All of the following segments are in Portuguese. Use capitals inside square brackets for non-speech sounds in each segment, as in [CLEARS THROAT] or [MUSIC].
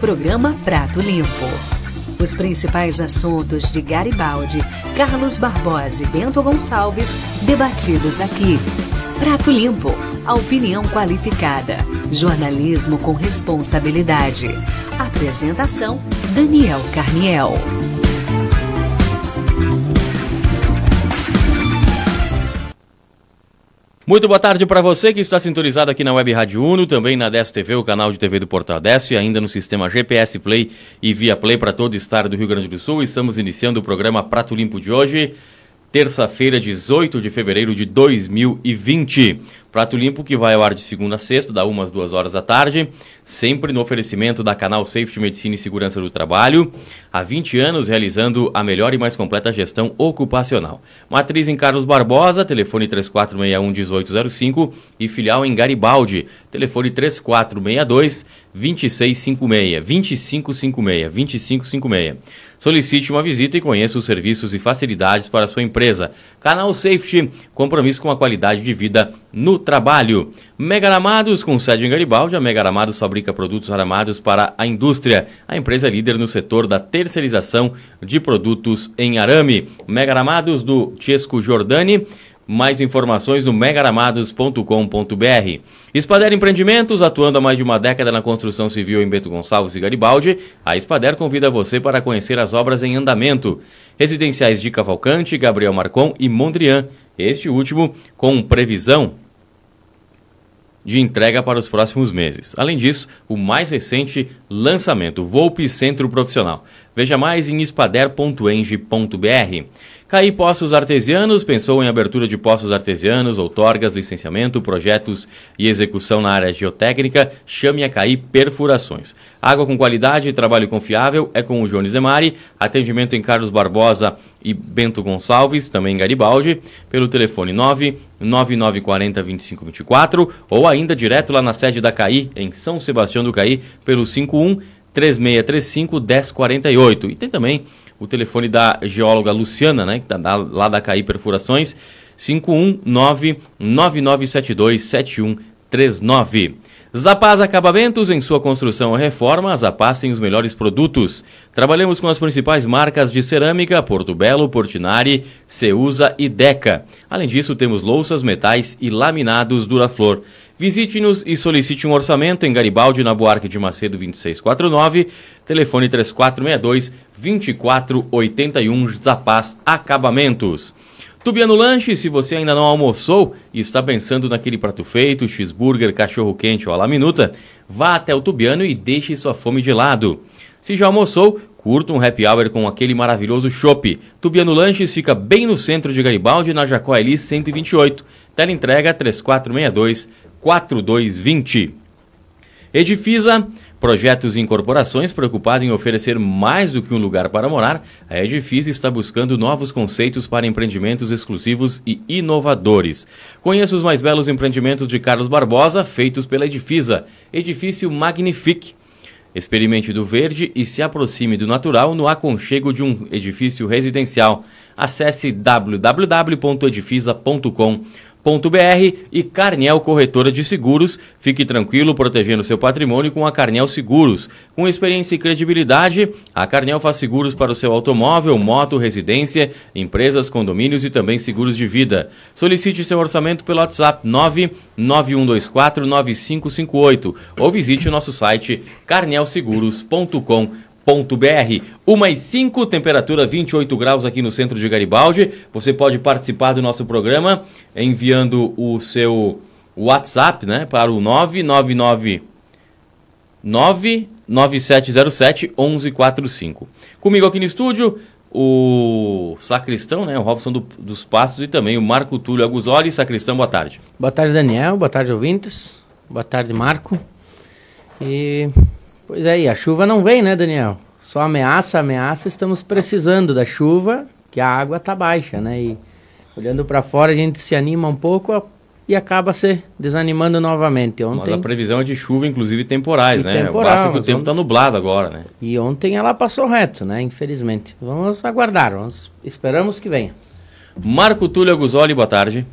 programa Prato Limpo. Os principais assuntos de Garibaldi, Carlos Barbosa e Bento Gonçalves, debatidos aqui. Prato Limpo, a opinião qualificada. Jornalismo com responsabilidade. Apresentação: Daniel Carniel. Muito boa tarde para você que está sintonizado aqui na Web Rádio Uno, também na Décio TV, o canal de TV do Portal Décio, e ainda no sistema GPS Play e Via Play para todo o estado do Rio Grande do Sul. Estamos iniciando o programa Prato Limpo de hoje terça-feira, 18 de fevereiro de 2020. Prato Limpo que vai ao ar de segunda a sexta, da 1 às 2 horas da tarde, sempre no oferecimento da Canal Safety Medicina e Segurança do Trabalho, há 20 anos realizando a melhor e mais completa gestão ocupacional. Matriz em Carlos Barbosa, telefone 3461-1805 e filial em Garibaldi, telefone 3462 2656 2556 2556. Solicite uma visita e conheça os serviços e facilidades para sua empresa. Canal Safety, compromisso com a qualidade de vida no trabalho. Mega Aramados, com sede em Garibaldi, a Mega Aramados fabrica produtos aramados para a indústria. A empresa é líder no setor da terceirização de produtos em arame. Mega Aramados do Chesco Jordani. Mais informações no megaramados.com.br. Espader Empreendimentos, atuando há mais de uma década na construção civil em Bento Gonçalves e Garibaldi, a Espader convida você para conhecer as obras em andamento. Residenciais de Cavalcante, Gabriel Marcon e Mondrian. Este último com previsão de entrega para os próximos meses. Além disso, o mais recente lançamento, Volpe Centro Profissional. Veja mais em espader.eng.br. CAI Poços Artesianos pensou em abertura de poços artesianos, outorgas, licenciamento, projetos e execução na área geotécnica, chame a CAI Perfurações. Água com qualidade e trabalho confiável é com o Jones Demari, atendimento em Carlos Barbosa e Bento Gonçalves, também em Garibaldi, pelo telefone 99940 2524 ou ainda direto lá na sede da CAI, em São Sebastião do CAI, pelo 51 3635 1048. E tem também o telefone da geóloga Luciana, né, que tá lá da CAI Perfurações, 519 9972 7139. Zapaz Acabamentos, em sua construção ou reforma, a Zapaz tem os melhores produtos. Trabalhamos com as principais marcas de cerâmica, Porto Belo, Portinari, Ceusa e Deca. Além disso, temos louças, metais e laminados Duraflor. Visite-nos e solicite um orçamento em Garibaldi, na Buarque de Macedo 2649, telefone 3462 2481 Zapaz Acabamentos. Tubiano Lanche, se você ainda não almoçou e está pensando naquele prato feito, cheeseburger, cachorro quente ou a minuta, vá até o Tubiano e deixe sua fome de lado. Se já almoçou, curta um happy hour com aquele maravilhoso chopp. Tubiano Lanches fica bem no centro de Garibaldi, na Jacoeli 128. Tela entrega 3462 4220. Edifisa, projetos e incorporações preocupada em oferecer mais do que um lugar para morar, a Edifisa está buscando novos conceitos para empreendimentos exclusivos e inovadores. Conheça os mais belos empreendimentos de Carlos Barbosa feitos pela Edifisa. Edifício Magnifique. Experimente do verde e se aproxime do natural no aconchego de um edifício residencial. Acesse www.edifisa.com.br br e Carniel Corretora de Seguros. Fique tranquilo protegendo seu patrimônio com a Carniel Seguros. Com experiência e credibilidade, a Carniel faz seguros para o seu automóvel, moto, residência, empresas, condomínios e também seguros de vida. Solicite seu orçamento pelo WhatsApp 991249558 ou visite o nosso site carnielseguros.com.br br Uma e cinco, temperatura 28 graus aqui no centro de Garibaldi. Você pode participar do nosso programa enviando o seu WhatsApp né, para o 999 99707 1145. Comigo aqui no estúdio, o sacristão, né, o Robson do, dos Passos e também o Marco Túlio Aguzoli. Sacristão, boa tarde. Boa tarde, Daniel. Boa tarde, ouvintes. Boa tarde, Marco. E Pois é, e a chuva não vem, né, Daniel? Só ameaça, ameaça, estamos precisando da chuva, que a água está baixa, né? E olhando para fora a gente se anima um pouco e acaba se desanimando novamente. Ontem... Mas a previsão é de chuva, inclusive temporais, né? Temporal, Basta que o tempo está ontem... nublado agora, né? E ontem ela passou reto, né? Infelizmente. Vamos aguardar, vamos... esperamos que venha. Marco Túlio Aguzoli, boa tarde.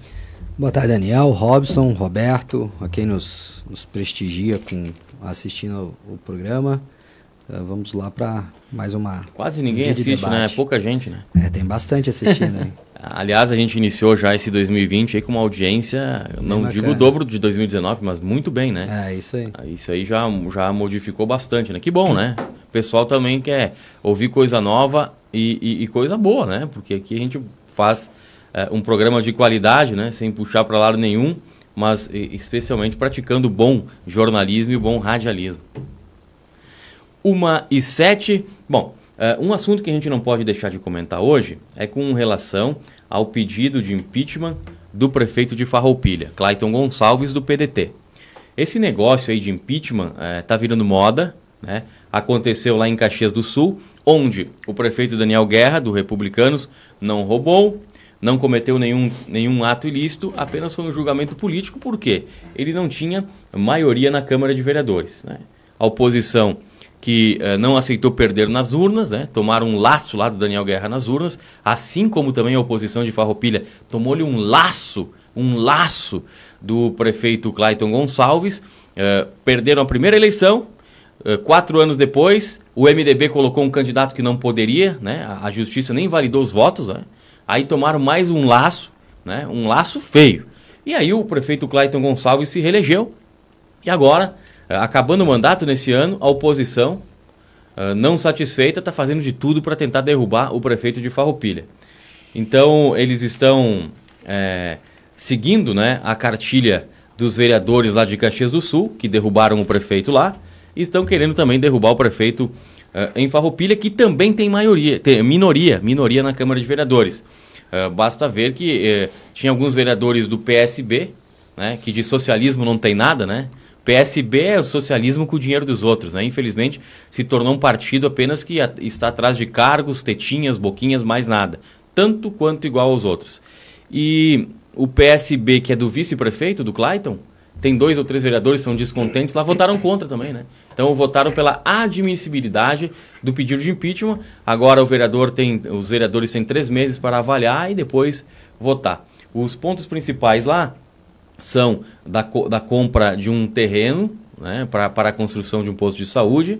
Boa tarde, Daniel, Robson, Roberto, a quem nos, nos prestigia com assistindo o programa. Uh, vamos lá para mais uma. Quase ninguém assiste, de né? Pouca gente, né? É, tem bastante assistindo. [LAUGHS] Aliás, a gente iniciou já esse 2020 aí com uma audiência, não digo o dobro de 2019, mas muito bem, né? É, isso aí. Isso aí já, já modificou bastante, né? Que bom, né? O pessoal também quer ouvir coisa nova e, e, e coisa boa, né? Porque aqui a gente faz é, um programa de qualidade, né? Sem puxar para lado nenhum, mas especialmente praticando bom jornalismo e bom radialismo. Uma e sete. Bom, uh, um assunto que a gente não pode deixar de comentar hoje é com relação ao pedido de impeachment do prefeito de Farroupilha, Clayton Gonçalves, do PDT. Esse negócio aí de impeachment está uh, virando moda, né? Aconteceu lá em Caxias do Sul, onde o prefeito Daniel Guerra, do Republicanos, não roubou, não cometeu nenhum, nenhum ato ilícito, apenas foi um julgamento político, porque ele não tinha maioria na Câmara de Vereadores. Né? A oposição que eh, não aceitou perder nas urnas, né? tomaram um laço lá do Daniel Guerra nas urnas, assim como também a oposição de Farroupilha tomou-lhe um laço, um laço do prefeito Clayton Gonçalves, eh, perderam a primeira eleição, eh, quatro anos depois, o MDB colocou um candidato que não poderia, né? a, a justiça nem validou os votos, né? Aí tomaram mais um laço, né? um laço feio. E aí o prefeito Clayton Gonçalves se reelegeu, e agora é, acabando o mandato nesse ano, a oposição, uh, não satisfeita, está fazendo de tudo para tentar derrubar o prefeito de Farroupilha. Então, eles estão é, seguindo né, a cartilha dos vereadores lá de Caxias do Sul, que derrubaram o prefeito lá, e estão querendo também derrubar o prefeito uh, em Farroupilha, que também tem maioria, tem minoria, minoria na Câmara de Vereadores. Uh, basta ver que tinha alguns vereadores do PSB, né, que de socialismo não tem nada, né? PSB é o socialismo com o dinheiro dos outros, né? Infelizmente, se tornou um partido apenas que está atrás de cargos, tetinhas, boquinhas, mais nada. Tanto quanto igual aos outros. E o PSB, que é do vice-prefeito, do Clayton, tem dois ou três vereadores que são descontentes, lá votaram contra também, né? Então votaram pela admissibilidade do pedido de impeachment. Agora o vereador tem, os vereadores têm três meses para avaliar e depois votar. Os pontos principais lá são da, da compra de um terreno né, para, para a construção de um posto de saúde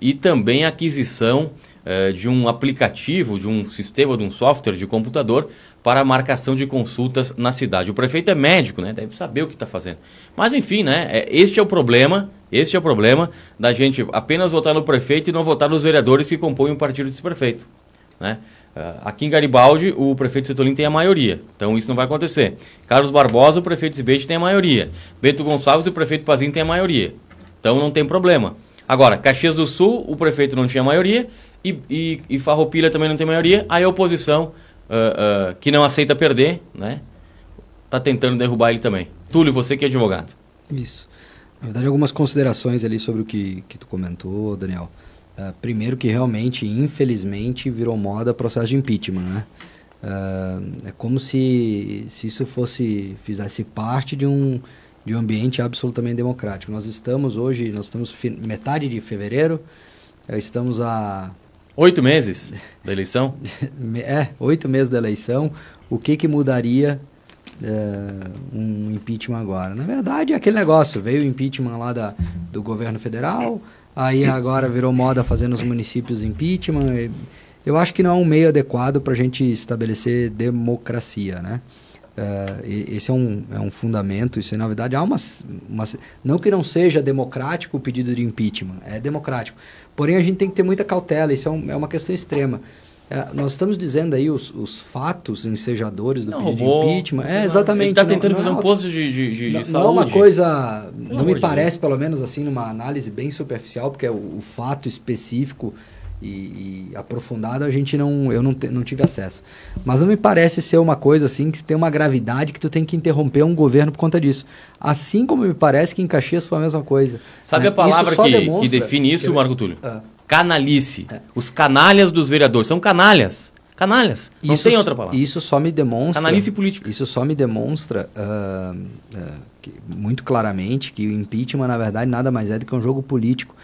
e também a aquisição eh, de um aplicativo, de um sistema, de um software de computador para a marcação de consultas na cidade. O prefeito é médico, né? Deve saber o que está fazendo. Mas enfim, né? É, este é o problema. Este é o problema da gente apenas votar no prefeito e não votar nos vereadores que compõem o partido desse prefeito, né? Uh, aqui em Garibaldi, o prefeito Setolin tem a maioria, então isso não vai acontecer. Carlos Barbosa, o prefeito Zibete tem a maioria. Bento Gonçalves, o prefeito Pazinho tem a maioria. Então não tem problema. Agora, Caxias do Sul, o prefeito não tinha maioria e, e, e Farroupilha também não tem maioria. Aí a oposição, uh, que não aceita perder, né, tá tentando derrubar ele também. Túlio, você que é advogado. Isso. Na verdade, algumas considerações ali sobre o que, que tu comentou, Daniel. Uh, primeiro que realmente, infelizmente, virou moda processo de impeachment, né? Uh, é como se, se isso fosse fizesse parte de um de um ambiente absolutamente democrático. Nós estamos hoje, nós estamos metade de fevereiro, uh, estamos a oito meses da eleição. [LAUGHS] é, oito meses da eleição. O que que mudaria um impeachment agora? Na verdade, é aquele negócio. Veio o impeachment lá da, do governo federal Aí agora virou moda fazer nos municípios impeachment. Eu acho que não é um meio adequado para a gente estabelecer democracia, né? Uh, esse é um, é um fundamento, isso na verdade há uma, uma... Não que não seja democrático o pedido de impeachment, é democrático. Porém, a gente tem que ter muita cautela, isso é, um, é uma questão extrema. É, nós estamos dizendo aí os, os fatos ensejadores do não, pedido de impeachment. É, exatamente. Ele está tentando não, fazer um posto de, de, de, não, saúde. Não é uma coisa... Não, não me parece, pelo menos assim, numa análise bem superficial, porque é o, o fato específico e, e, aprofundado a gente não... Eu não, te, não tive acesso. Mas não me parece ser uma coisa assim que tem uma gravidade que tu tem que interromper um governo por conta disso. Assim como me parece que em Caxias foi a mesma coisa. Sabe né? a palavra que, que define isso, Marco Túlio? Ah Canalice. É. Os canalhas dos vereadores. São canalhas. Canalhas. Não isso, tem outra palavra. Isso só me demonstra. Canalice político. Isso só me demonstra uh, uh, que, muito claramente que o impeachment, na verdade, nada mais é do que um jogo político.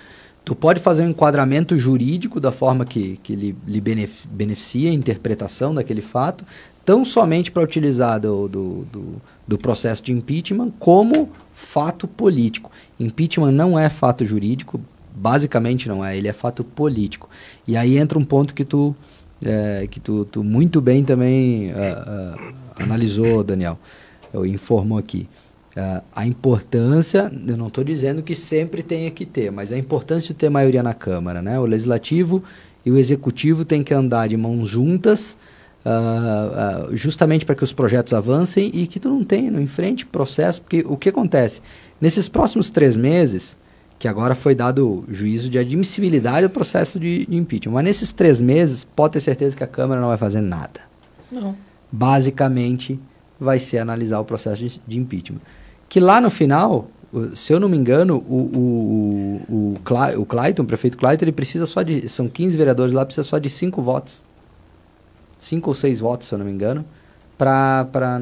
Tu pode fazer um enquadramento jurídico da forma que, que lhe, lhe beneficia a interpretação daquele fato, tão somente para utilizar do, do, do, do processo de impeachment como fato político. Impeachment não é fato jurídico, basicamente não é, ele é fato político. E aí entra um ponto que tu, é, que tu, tu, muito bem também uh, uh, analisou, Daniel, eu informou aqui. Uh, a importância, eu não estou dizendo que sempre tenha que ter, mas a importância de ter maioria na Câmara. Né? O Legislativo e o Executivo têm que andar de mãos juntas, uh, uh, justamente para que os projetos avancem e que tu não tenha, não enfrente processo, porque o que acontece? Nesses próximos três meses, que agora foi dado juízo de admissibilidade do processo de, de, impeachment. Mas nesses três meses, pode ter certeza que a Câmara não vai fazer nada. Não. Basicamente, vai ser analisar o processo de, de impeachment. Que lá no final, se eu não me engano, o, o, o, o, Clayton, o prefeito Clayton, ele precisa só de. São 15 vereadores lá, precisa só de 5 votos. 5 ou 6 votos, se eu não me engano para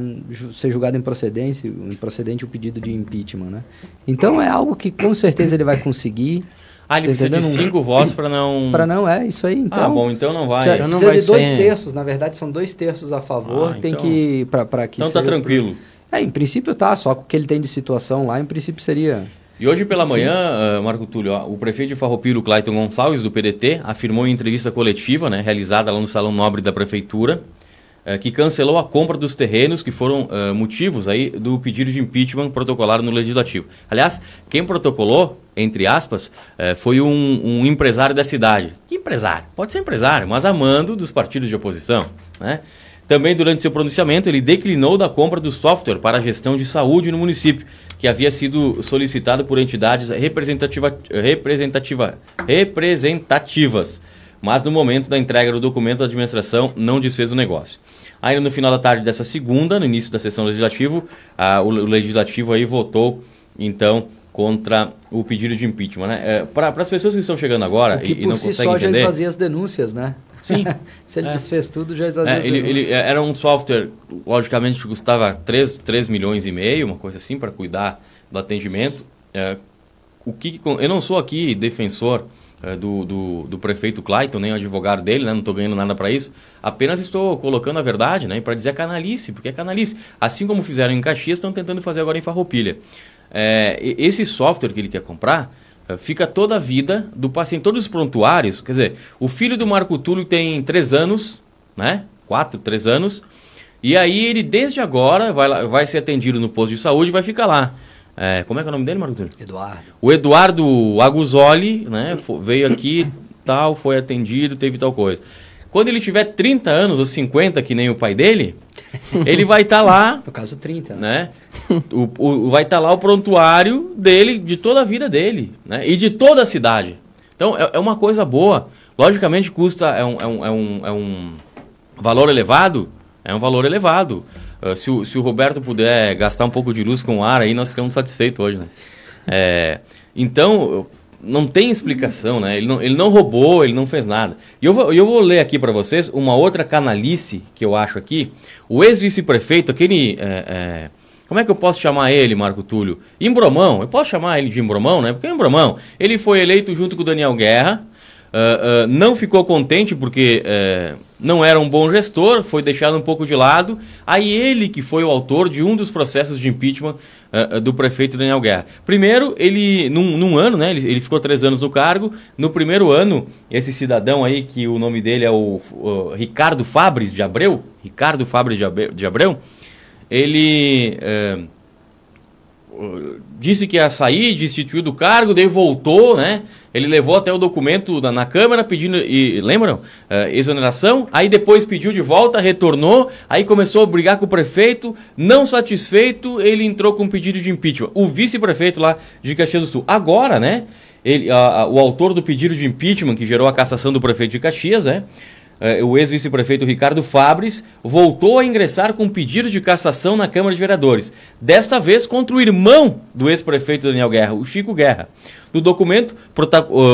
ser julgado em procedência, procedente o pedido de impeachment, né? Então é algo que com certeza ele vai conseguir. Ah, ele tá precisa de cinco votos para não... [CLEARS THROAT] Para não, é, isso aí, então... Ah, bom, então não vai. Precisa, não precisa vai de dois ser... terços, na verdade são dois terços a favor, ah, tem então... que... para que então tá tranquilo. Pro... É, em princípio tá, só com o que ele tem de situação lá, em princípio seria... E hoje pela manhã, uh, Marco Túlio, ó, o prefeito de Farroupilha, Clayton Gonçalves, do PDT, afirmou em entrevista coletiva, né, realizada lá no Salão Nobre da Prefeitura, é, que cancelou a compra dos terrenos que foram uh, motivos aí do pedido de impeachment protocolado no Legislativo. Aliás, quem protocolou, entre aspas, uh, foi um, um, empresário da cidade. Que empresário? Pode ser empresário, mas amando dos partidos de oposição. Né? Também, durante seu pronunciamento, ele declinou da compra do software para a gestão de saúde no município, que havia sido solicitado por entidades representativa, representativa, representativas mas no momento da entrega do documento, a administração não desfez o negócio. Aí no final da tarde dessa segunda, no início da sessão legislativa, o, legislativo aí votou, então, contra o pedido de impeachment. Né? É, Para as pessoas que estão chegando agora e, e não si conseguem só entender... já esvazia as denúncias, né? Sim. [LAUGHS] Se ele é. desfez tudo, já esvazia é, as ele, denúncias. ele, era um software, logicamente, que custava 3, 3 milhões e meio, uma coisa assim, para cuidar do atendimento. É, o que, eu não sou aqui defensor é, do, do, do, prefeito Clayton, nem advogado dele, né? não estou ganhando nada para isso. Apenas estou colocando a verdade, né? para dizer canalice, porque é canalice. Assim como fizeram em Caxias, estão tentando fazer agora em Farroupilha. É, esse software que ele quer comprar é, fica toda a vida do paciente, todos os prontuários. Quer dizer, o filho do Marco Túlio tem três anos, né? Quatro, três anos. E aí ele, desde agora, vai, vai ser atendido no posto de saúde e vai ficar lá. É, como é que é o nome dele, Marco Túlio? Eduardo. O Eduardo Aguzoli, né, veio aqui, tal, foi atendido, teve tal coisa. Quando ele tiver 30 anos ou 50, que nem o pai dele, ele vai estar tá lá. [LAUGHS] No caso, 30. Né? O, o, vai estar tá lá o prontuário dele, de toda a vida dele, né? E de toda a cidade. Então, é, é uma coisa boa. Logicamente, custa, é um, é um, é um, é um valor elevado, é um valor elevado. Uh, se, o, se o Roberto puder gastar um pouco de luz com o ar aí, nós ficamos satisfeitos hoje, né? É, então, não tem explicação, né? Ele não, ele não roubou, ele não fez nada. E eu vou, eu vou ler aqui para vocês uma outra canalice que eu acho aqui. O ex-vice-prefeito, aquele... É, é, como é que eu posso chamar ele, Marco Túlio? Imbromão. Eu posso chamar ele de Imbromão, né? Porque é Imbromão. Ele foi eleito junto com o Daniel Guerra. Uh, uh, não ficou contente porque uh, não era um bom gestor, foi deixado um pouco de lado. Aí ele que foi o autor de um dos processos de impeachment do prefeito Daniel Guerra. Primeiro, ele, num, num ano, né, ele, ele, ficou três anos no cargo. No primeiro ano, esse cidadão aí, que o nome dele é o, o Ricardo Fabres de Abreu, Ricardo Fabres de Abreu, de Abreu ele disse que ia sair, destituiu do cargo, daí voltou, né? Ele levou até o documento na, na Câmara pedindo, e lembram? Uh, exoneração, aí depois pediu de volta, retornou, aí começou a brigar com o prefeito, não satisfeito, ele entrou com um pedido de impeachment. O vice-prefeito lá de Caxias do Sul. Agora, né? Ele, o autor do pedido de impeachment que gerou a cassação do prefeito de Caxias, né? Eh, o ex-vice-prefeito Ricardo Fabres voltou a ingressar com pedido de cassação na Câmara de Vereadores, desta vez contra o irmão do ex-prefeito Daniel Guerra, o Chico Guerra. No documento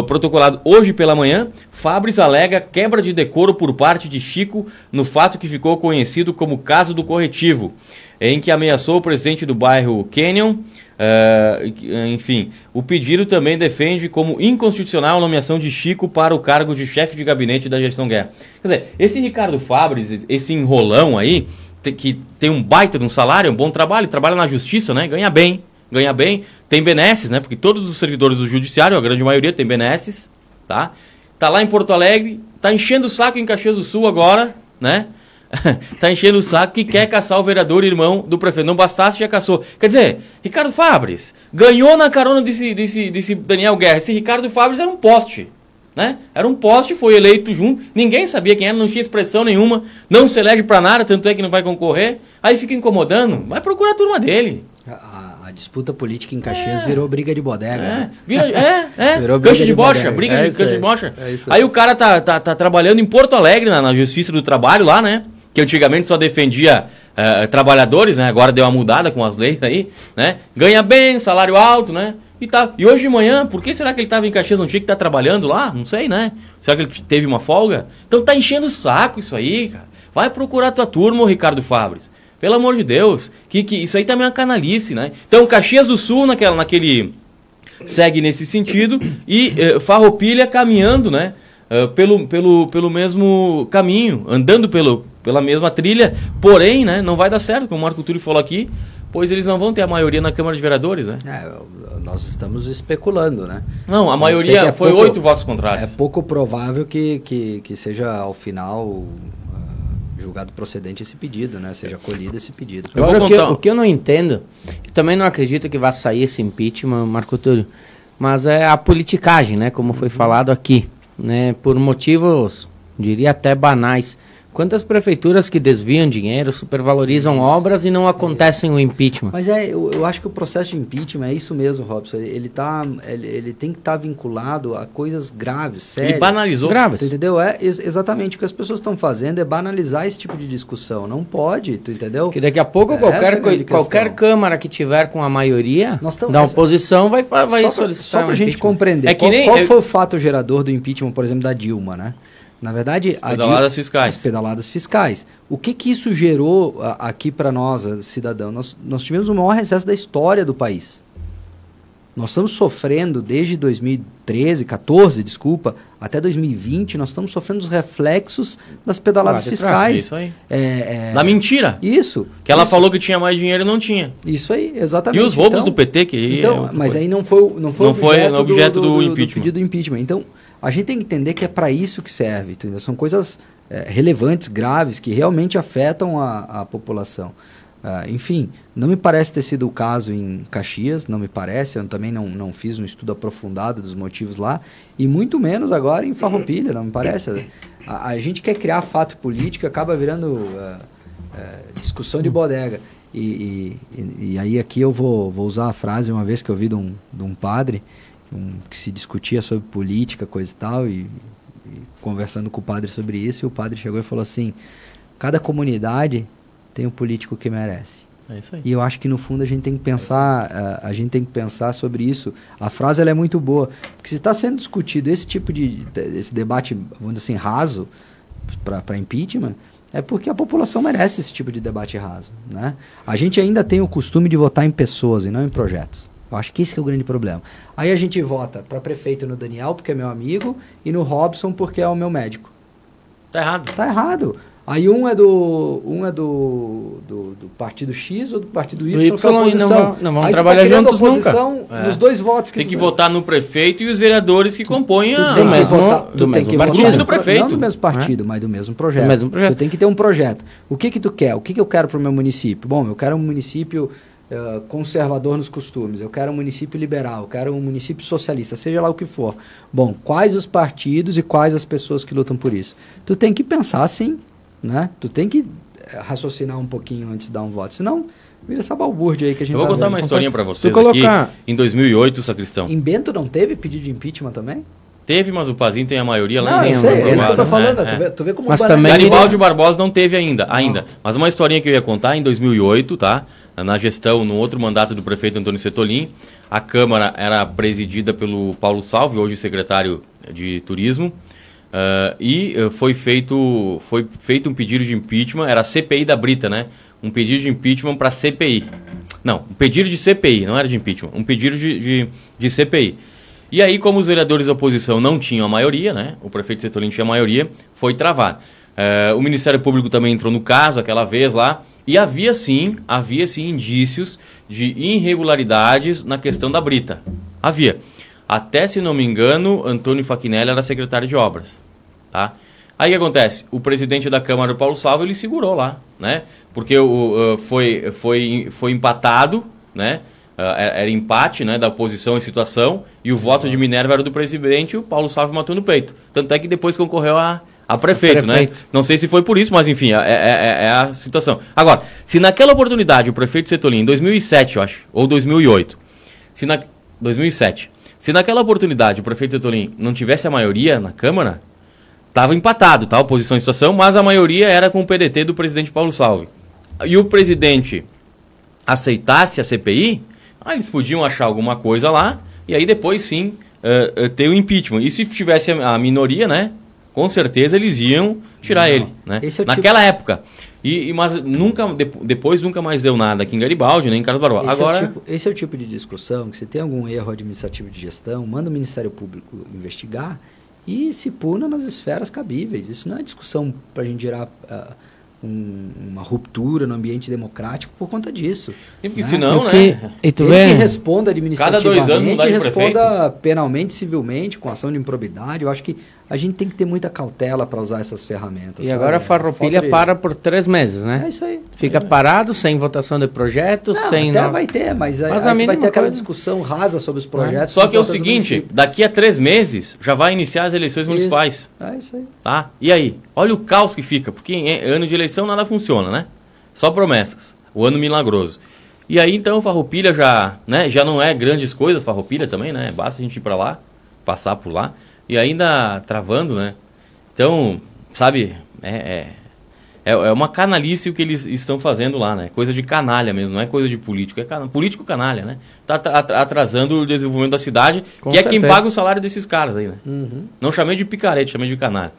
protocolado hoje pela manhã, Fabres alega quebra de decoro por parte de Chico no fato que ficou conhecido como caso do corretivo. em que ameaçou o presidente do bairro Canyon. Uh, enfim, o pedido também defende como inconstitucional a nomeação de Chico para o cargo de chefe de gabinete da gestão guerra. Quer dizer, esse Ricardo Fabres, esse enrolão aí, que tem um baita de um salário, um bom trabalho, trabalha na justiça, né? Ganha bem, ganha bem, tem benesses, né? Porque todos os servidores do judiciário, a grande maioria, tem benesses, tá? Tá lá em Porto Alegre, tá enchendo o saco em Caxias do Sul agora, né? [LAUGHS] tá enchendo o saco que quer caçar o vereador irmão do prefeito. Não bastasse, já caçou. Quer dizer, Ricardo Fabres ganhou na carona desse, desse, desse Daniel Guerra. Esse Ricardo Fabres era um poste. Né? Era um poste, foi eleito junto, ninguém sabia quem era, não tinha expressão nenhuma, não se elege para nada, tanto é que não vai concorrer. Aí fica incomodando, vai procurar a turma dele. A, a disputa política em Caxias é. virou briga de bodega. É, né? Vira, é, é. [LAUGHS] virou briga cancha de, de bocha, briga é de cancha de bocha. É aí o cara tá, tá, tá, trabalhando em Porto Alegre, na, na Justiça do Trabalho lá, né? Que antigamente só defendia uh, trabalhadores, né? Agora deu uma mudada com as leis aí, né? Ganha bem, salário alto, né? E, tá, e hoje de manhã, por que será que ele estava em Caxias? Tinha que tá trabalhando lá? Não sei, né? Será que ele teve uma folga? Então tá enchendo o saco isso aí, cara. Vai procurar tua turma, Ricardo Fabres. Pelo amor de Deus. Que, que, isso aí também é uma canalice, né? Então, Caxias do Sul, naquela, naquele. segue nesse sentido. E eh, Farroupilha caminhando, né? Uh, pelo, pelo, pelo mesmo caminho, andando pelo, pela mesma trilha, porém, né, não vai dar certo, como o Marco Túlio falou aqui, pois eles não vão ter a maioria na Câmara de Vereadores, né? É, nós estamos especulando, né? Não, a maioria é foi oito votos contrários. É pouco provável que, que, que seja, ao final, uh, julgado procedente esse pedido, né? Seja acolhido esse pedido. Agora, o que, eu, o que eu não entendo, e também não acredito que vá sair esse impeachment, Marco Túlio, mas é a politicagem, né? Como foi falado aqui, né? Por motivos, diria até banais. Quantas prefeituras que desviam dinheiro, supervalorizam isso. obras e não acontecem o impeachment? Mas é, eu, eu, acho que o processo de impeachment é isso mesmo, Robson. Ele, ele, tá, ele, ele tem que estar tá vinculado a coisas graves, sérias. Ele banalizou. Graves. Tu entendeu? É ex exatamente o que as pessoas estão fazendo é banalizar esse tipo de discussão. Não pode, tu entendeu? Que daqui a pouco é qualquer, qualquer Câmara que tiver com a maioria da oposição vai, vai só solicitar. Só para a gente compreender. É que qual, nem, qual foi o fato gerador do impeachment, por exemplo, da Dilma, né? Na verdade, as pedaladas fiscais. As pedaladas fiscais. O que, que isso gerou a, aqui para nós, cidadão? Nós, nós tivemos o maior recesso da história do país. Nós estamos sofrendo desde 2013, 14, desculpa, até 2020, nós estamos sofrendo os reflexos das pedaladas fiscais. Isso aí. É, é... Da mentira. Isso. Que ela isso. falou que tinha mais dinheiro e não tinha. Isso aí, exatamente. E os roubos então, do PT que Então, é mas coisa. aí não foi, não foi não objeto, foi objeto do, do, do, impeachment. do pedido do impeachment. Então, a gente tem que entender que é para isso que serve, entendeu? São coisas é, relevantes, graves, que realmente afetam a, a população. Uh, enfim, não me parece ter sido o caso em Caxias, não me parece, eu também não, não fiz um estudo aprofundado dos motivos lá, e muito menos agora em Farroupilha, não me parece. A, a gente quer criar fato político acaba virando uh, uh, discussão de bodega. E, e, e, aí aqui eu vou, vou usar a frase uma vez que eu vi de um, de um padre, um, que se discutia sobre política, coisa e tal, e, e, conversando com o padre sobre isso, e o padre chegou e falou assim: cada comunidade tem o um político que merece. É isso aí. E eu acho que no fundo a gente tem que pensar, é a, a, gente tem que pensar sobre isso. A frase ela é muito boa, porque se está sendo discutido esse tipo de esse debate, vamos dizer assim, raso para impeachment, é porque a população merece esse tipo de debate raso, né? A gente ainda tem o costume de votar em pessoas e não em projetos. Eu acho que esse que é o grande problema. Aí a gente vota para prefeito no Daniel, porque é meu amigo, e no Robson, porque é o meu médico. Tá errado. Tá errado. Aí um é do um é do, do, do partido X ou do partido Y, y que é oposição. Não, vão, não vamos Aí trabalhar tá juntos oposição nunca. nos é. dois votos que Tem que votar no prefeito e os vereadores que compõem a... Tem que votar, tu tem que partido. votar do prefeito. Não do mesmo partido, é? mas do mesmo projeto. Do mesmo projeto. Tu tem que ter um projeto. O que que tu quer? O que que eu quero para o meu município? Bom, eu quero um município uh, conservador nos costumes, eu quero um município liberal, eu quero um município socialista, seja lá o que for. Bom, quais os partidos e quais as pessoas que lutam por isso? Tu tem que pensar assim, né? Tu tem que eh, raciocinar um pouquinho antes de dar um voto, senão vira essa balbúrdia aí que a gente Eu vou tá contar vendo. uma historinha para vocês colocar... aqui. Em 2008, Sacristão. Em Bento não teve pedido de impeachment também? Teve, mas o Pazinho tem a maioria lá não, em Não, é isso que eu tô falando. É, tu, vê, tu vê como mas também Garibaldi Barbosa não teve ainda, ainda. Mas uma historinha que eu ia contar em 2008, tá? Na gestão, no outro mandato do prefeito Antônio Setolin, a Câmara era presidida pelo Paulo Salve, hoje secretário de Turismo, uh, e uh, foi feito, foi feito um pedido de impeachment, era a CPI da Brita, né? um pedido de impeachment para CPI. Não, um pedido de CPI, não era de impeachment, um pedido de, de, de CPI. E aí, como os vereadores da oposição não tinham a maioria, né? O prefeito Setolin tinha a maioria, foi travado. É, o Ministério Público também entrou no caso aquela vez lá. E havia sim, havia sim indícios de irregularidades na questão da brita. Havia. Até, se não me engano, Antônio Faquinelli era secretário de obras. Tá? Aí o que acontece? O presidente da Câmara, Paulo Salvo, ele segurou lá, né? Porque o, foi, foi, foi empatado, né? Uh, era empate né, da oposição em situação e o voto de Minerva era do presidente o Paulo Salvo matou no peito. Tanto é que depois concorreu a, a prefeito, né? Não sei se foi por isso, mas enfim, é, é, é, é, a situação. Agora, se naquela oportunidade o prefeito Setolin, em 2007, eu acho, ou 2008, se na, 2007, se naquela oportunidade o prefeito Setolin não tivesse a maioria na Câmara, Tava empatado, tá? Oposição em situação, mas a maioria era com o PDT do presidente Paulo Salve. E o presidente aceitasse a CPI, ah, eles podiam achar alguma coisa lá, e aí depois sim uh, uh, ter o impeachment. E se tivesse a, a, minoria, né? Com certeza eles iam tirar Não, ele, né? É Naquela tipo... época. E, e, mas nunca, de, depois nunca mais deu nada aqui em Garibaldi, nem em Carlos Barbosa. Esse Agora... É tipo, esse é o tipo de discussão que se tem algum erro administrativo de gestão, manda o Ministério Público investigar e se puna nas esferas cabíveis. Isso não é discussão para a gente gerar uh, um, uma ruptura no ambiente democrático por conta disso. E porque né? senão, porque, né? E tu Ele que responda administrativamente, Cada dois anos responda penalmente, civilmente, com ação de improbidade. Eu acho que a gente tem que ter muita cautela para usar essas ferramentas. E sabe? agora a farroupilha para por três meses, né? É isso aí. Fica é. parado, sem votação de projetos, não, sem... Até no... vai ter, mas, mas a, vai ter aquela coisa. discussão rasa sobre os projetos. Só que é o seguinte, daqui a três meses já vai iniciar as eleições isso. municipais. É isso aí. Tá? E aí? Olha o caos que fica, porque em ano de eleição nada funciona, né? Só promessas. O ano milagroso. E aí então Farroupilha já, né, já não é grandes coisas, Farroupilha também, né? Basta a gente ir para lá, passar por lá e ainda travando, né? Então, sabe, é, é, é, é, uma canalice o que eles estão fazendo lá, né? Coisa de canalha mesmo, não é coisa de político, é can... político canalha, né? Tá atrasando o desenvolvimento da cidade, Com que certeza. é quem paga o salário desses caras aí, né? Uhum. Não chamei de picarete, chamei de canalha.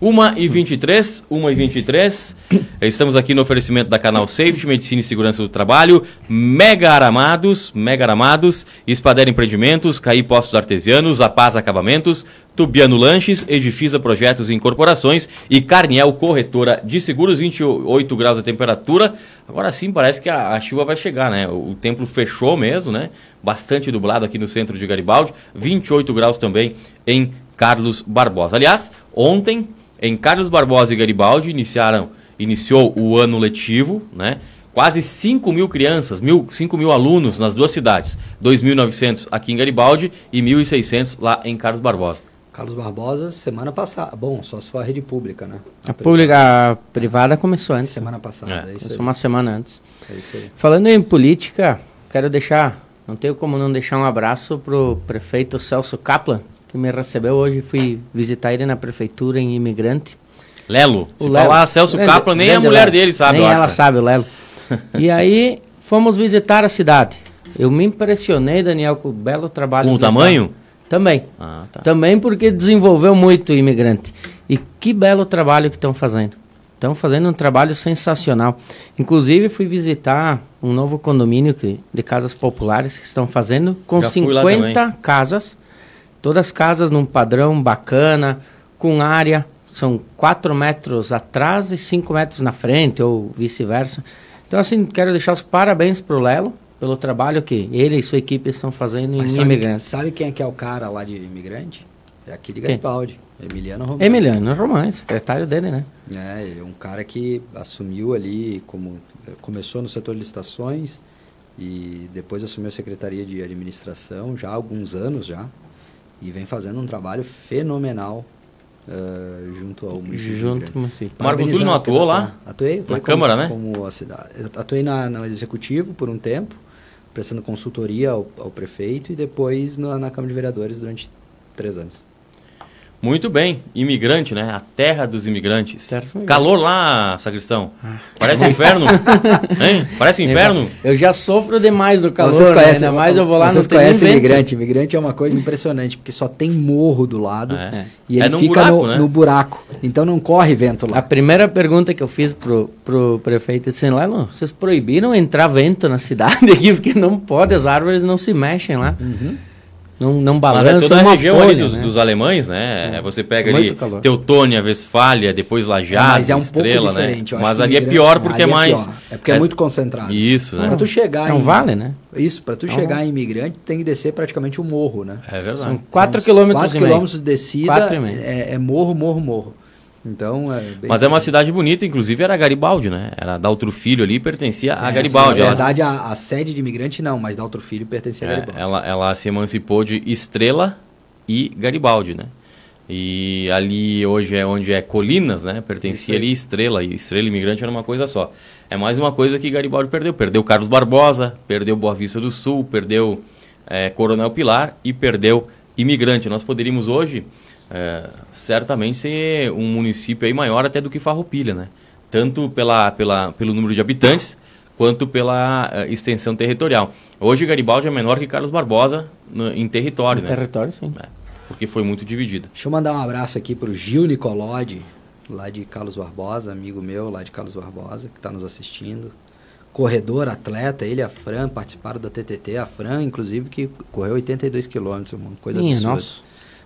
1 e 23, 1 e 23, [COUGHS] estamos aqui no oferecimento da Canal Safety, Medicina e Segurança do Trabalho, Mega Aramados, Mega Aramados, Espadera Empreendimentos, Caí Postos Artesianos, A Paz Acabamentos, Tubiano Lanches, Edifisa Projetos e Incorporações e Carniel Corretora de Seguros, 28 graus de temperatura. Agora sim parece que a, a chuva vai chegar, né? O, o templo fechou mesmo, né? Bastante dublado aqui no centro de Garibaldi, 28 graus também em Carlos Barbosa. Aliás, ontem em Carlos Barbosa e Garibaldi iniciaram, iniciou o ano letivo, né? Quase 5 mil crianças, mil, 5 mil alunos nas duas cidades. 2.900 aqui em Garibaldi e 1.600 lá em Carlos Barbosa. Carlos Barbosa, semana passada. Bom, só se for a rede pública, né? A, a pública, a privada começou antes. Semana passada, é, é isso aí. uma semana antes. É isso aí. Falando em política, quero deixar, não tenho como não deixar um abraço pro prefeito Celso Kaplan, que me recebeu hoje. Fui visitar ele na prefeitura em Imigrante. Lelo. O se Lelo. falar Celso grande, Kaplan, nem a mulher Lelo. dele sabe. Nem ela sabe, o Lelo. e aí, fomos visitar a cidade. Eu me impressionei, Daniel, com o belo trabalho. Com o tamanho? Também. Ah, tá. Também porque desenvolveu muito o imigrante. E que belo trabalho que estão fazendo. Estão fazendo um trabalho sensacional. Inclusive, fui visitar um novo condomínio que, de casas populares que estão fazendo com Já 50 casas. Todas casas num padrão bacana, com área. São 4 metros atrás e 5 metros na frente, ou vice-versa. Então, assim, quero deixar os parabéns para o Lelo pelo trabalho que ele e sua equipe estão fazendo Mas em sabe, imigrantes. Sabe quem é que é o cara lá de imigrante? É aquele Garibaldi, Emiliano Romano. Emiliano Romano, secretário dele, né? É, um cara que assumiu ali como começou no setor de licitações e depois assumiu a secretaria de administração já há alguns anos já e vem fazendo um trabalho fenomenal Uh, junto ao município. Junto município. Marco Túlio não atuou lá? Atuei. atuei na como, Câmara, né? Como a cidade. Atuei na, no Executivo por um tempo prestando consultoria ao, ao prefeito e depois na, na, Câmara de Vereadores durante três anos. Muito bem, imigrante, né? A terra dos imigrantes. Terra dos imigrantes. Calor lá, sacristão. Parece um inferno. [LAUGHS] hein? Parece um inferno. Eu já sofro demais do calor, vocês né? conhecem, ainda mais eu vou lá vocês conhecem imigrante. Imigrante é uma coisa impressionante, porque só tem morro do lado É. e É ele num fica buraco, no, né? no buraco. Então não corre vento A lá. primeira pergunta que eu fiz pro, pro prefeito disse lá, não, vocês proibiram entrar vento na cidade aqui, [LAUGHS] porque não pode, as árvores não se mexem lá. Uhum. Não, não Mas é toda a região folha, ali dos, né? dos alemães, né? Você pega Muito ali calor. Teutônia, Westfália, depois Lajeado, mas é um Estrela, pouco diferente. né? eu acho Mas ali é pior porque é ali mais... pior. É porque é, muito concentrado. Isso, né? Pra tu chegar É um em- vale, né? Isso, pra tu É um chegar em imigrante, tem que descer praticamente um morro, né? É verdade. São 4 São quilômetros e quilômetros de descida, Quatro e meio. é, é morro, morro, morro. Então, é Mas é uma cidade bonita, inclusive era Garibaldi, né? Era Daltro Filho ali, pertencia a É, Garibaldi. Na Ela- verdade, a, a sede de imigrante não, mas da outro filho pertencia a É, Garibaldi. ela, ela se emancipou de Estrela e Garibaldi, né? E ali hoje é onde é Colinas, né? Pertencia ali Estrela e Estrela e Imigrante era uma coisa só. É mais uma coisa que Garibaldi perdeu. Perdeu Carlos Barbosa, perdeu Boa Vista do Sul, perdeu é, Coronel Pilar e perdeu Imigrante. Nós poderíamos hoje é, certamente ser um município aí maior até do que Farroupilha, né? Tanto pela, pela, pelo número de habitantes quanto pela eh, extensão territorial. Hoje Garibaldi é menor que Carlos Barbosa no- em território, No né? território, sim. É, porque foi muito dividido. Deixa eu mandar um abraço aqui pro Gil Nicolodi, lá de Carlos Barbosa, amigo meu lá de Carlos Barbosa, que está nos assistindo. Corredor, atleta, ele e a Fran participaram da TTT. A Fran, inclusive, que correu 82 quilômetros, uma coisa Minha absurda. nossa.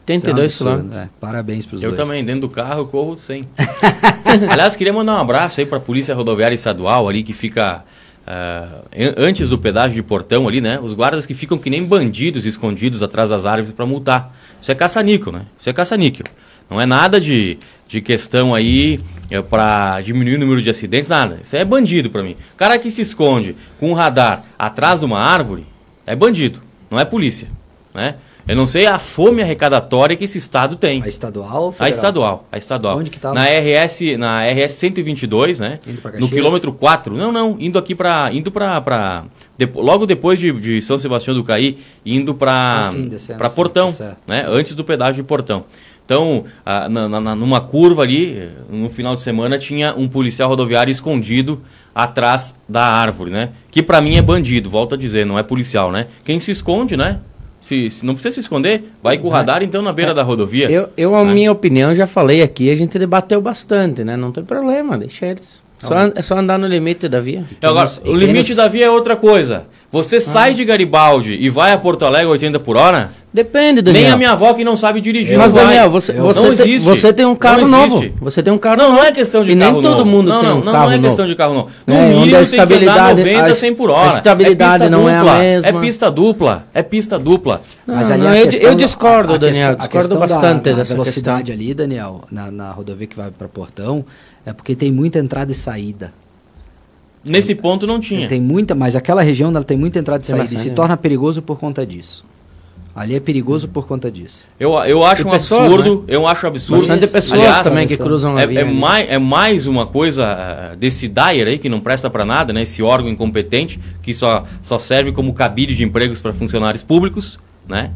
Isso é um 82 absurdo, quilômetros. é. Parabéns pros Eu dois. também, dentro do carro, eu corro 100. [LAUGHS] Aliás, queria mandar um abraço aí para a Polícia Rodoviária Estadual ali, que fica an- antes do pedágio de portão ali, né? Os guardas que ficam que nem bandidos escondidos atrás das árvores para multar. Isso é caça-níquel, né? Isso é caça-níquel. Não é nada de, de questão aí é, para diminuir o número de acidentes, nada. Isso é bandido para mim. O cara que se esconde com um radar atrás de uma árvore é bandido, não é polícia, né? Eu não sei a fome arrecadatória que esse estado tem. A estadual ou A estadual, a estadual. Onde que tava? Na RS, na RS 122, né? Indo pra no quilômetro 4. Não, não, indo aqui para indo para para logo depois de, de São Sebastião do Caí, indo para Ah, sim, descendo, sim, Portão, tá certo, né? Antes do pedágio de Portão. Então, ah, na, na- numa curva ali, no final de semana tinha um policial rodoviário escondido atrás da árvore, né? Que para mim é bandido, volto a dizer, não é policial, né? Quem se esconde, né? Se, se não precisa se esconder, vai com o radar então na beira da rodovia. Eu, eu, a né? minha opinião, já falei aqui, a gente debateu bastante, né? Não tem problema, deixa eles. Só, an- é só andar no limite da via. Então, agora, nos- o limite nos- da via é outra coisa. Você sai de Garibaldi e vai a Porto Alegre 80 por hora, Depende, Daniel. nem a minha avó que não sabe dirigir Mas, não vai. Daniel, você, você, Não tem, existe. você tem um carro Não novo. Você tem um carro Não, novo. não é questão de e carro nem todo novo. mundo não, tem não, um não, carro não é novo. questão de carro novo. No É, mínimo a tem que andar estabilidade- 90, a 100 por hora. a estabilidade é não é a dupla, mesma. É pista dupla, é pista dupla. Não, Mas ali não, a eu, questão eu discordo, Daniel. questão- discordo bastante da, da dessa velocidade questão. ali, Daniel, na, na rodovia que vai para Portão, é porque tem muita entrada e saída. Nesse ponto não tinha. Tem muita, mas aquela região ela tem muita entrada e saída e se né? torna perigoso por conta disso. Ali é perigoso por conta disso. Eu, eu acho E um pessoas, absurdo, eu acho um absurdo. Bastante pessoas Aliás, também que cruzam a É, via. é né? mais, é mais uma coisa ah, desse DAIR aí, que não presta para nada, né? Esse órgão incompetente, que só, só serve como cabide de empregos para funcionários públicos, né?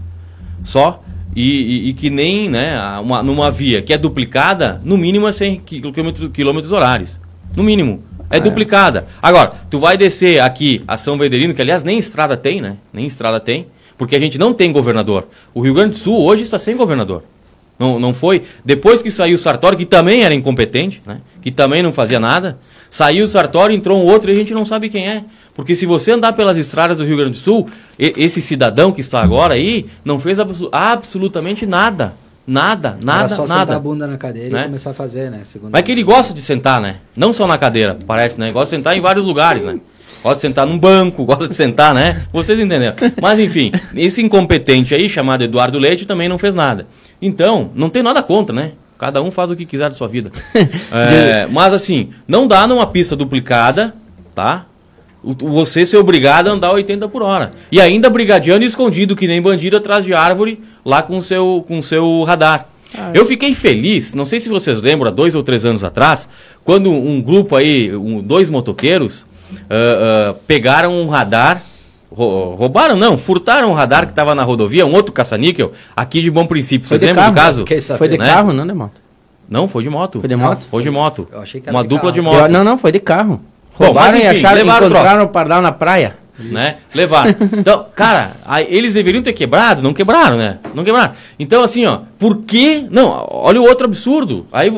Só. E, e- e que nem, né, a- uma, numa via que é duplicada, no mínimo é 100 quilômetros, quilômetros horários. No mínimo. É, duplicada. Agora, tu vai descer aqui a São Bederino, que aliás nem estrada tem, né? Nem estrada tem, porque a gente não tem governador. O Rio Grande do Sul hoje está sem governador. Não, não foi. Depois que saiu o Sartori, que também era incompetente, né? que também não fazia nada, saiu o Sartori, entrou um outro e a gente não sabe quem é. Porque se você andar pelas estradas do Rio Grande do Sul, esse cidadão que está agora aí não fez abso- absolutamente nada. Nada, Era nada, só sentar nada. a bunda na cadeira Né? e começar a fazer, né? Segundo Mas que ele gosta de sentar, né? Não só na cadeira, parece, né? Gosta de sentar em vários lugares, né? Gosta de sentar num banco, [LAUGHS] gosta de sentar, né? Vocês entenderam. Mas enfim, esse incompetente aí, chamado Eduardo Leite, também não fez nada. Então, não tem nada contra, né? Cada um faz o que quiser de sua vida. [LAUGHS] É, mas assim, não dá numa pista duplicada, tá? Você ser obrigado a andar 80 por hora. E ainda brigadiano e escondido, que nem bandido, atrás de árvore, lá com o seu, com seu radar. Eu fiquei feliz, não sei se vocês lembram, há dois ou três anos atrás, quando um grupo aí, um- dois motoqueiros, ah, ah, pegaram um radar Rou- Roubaram, não, furtaram o radar que estava na rodovia, um outro caça-níquel, aqui de Bom Princípio. Foi Vocês de lembram do carro? caso? Foi de né? carro, não de moto? Não, foi de moto. Foi de Não, moto? Foi de moto. Eu achei que era Uma de dupla carro. de moto. Eu- não, não, foi de carro. Bom, Roubaram mas e enfim, acharam, levaram o encontraram o pardal na praia. né? Levaram. [LAUGHS] Então, cara, aí eles deveriam ter quebrado, não quebraram, né? Não quebraram. Então, assim, ó, por que. Não, olha o outro absurdo. Aí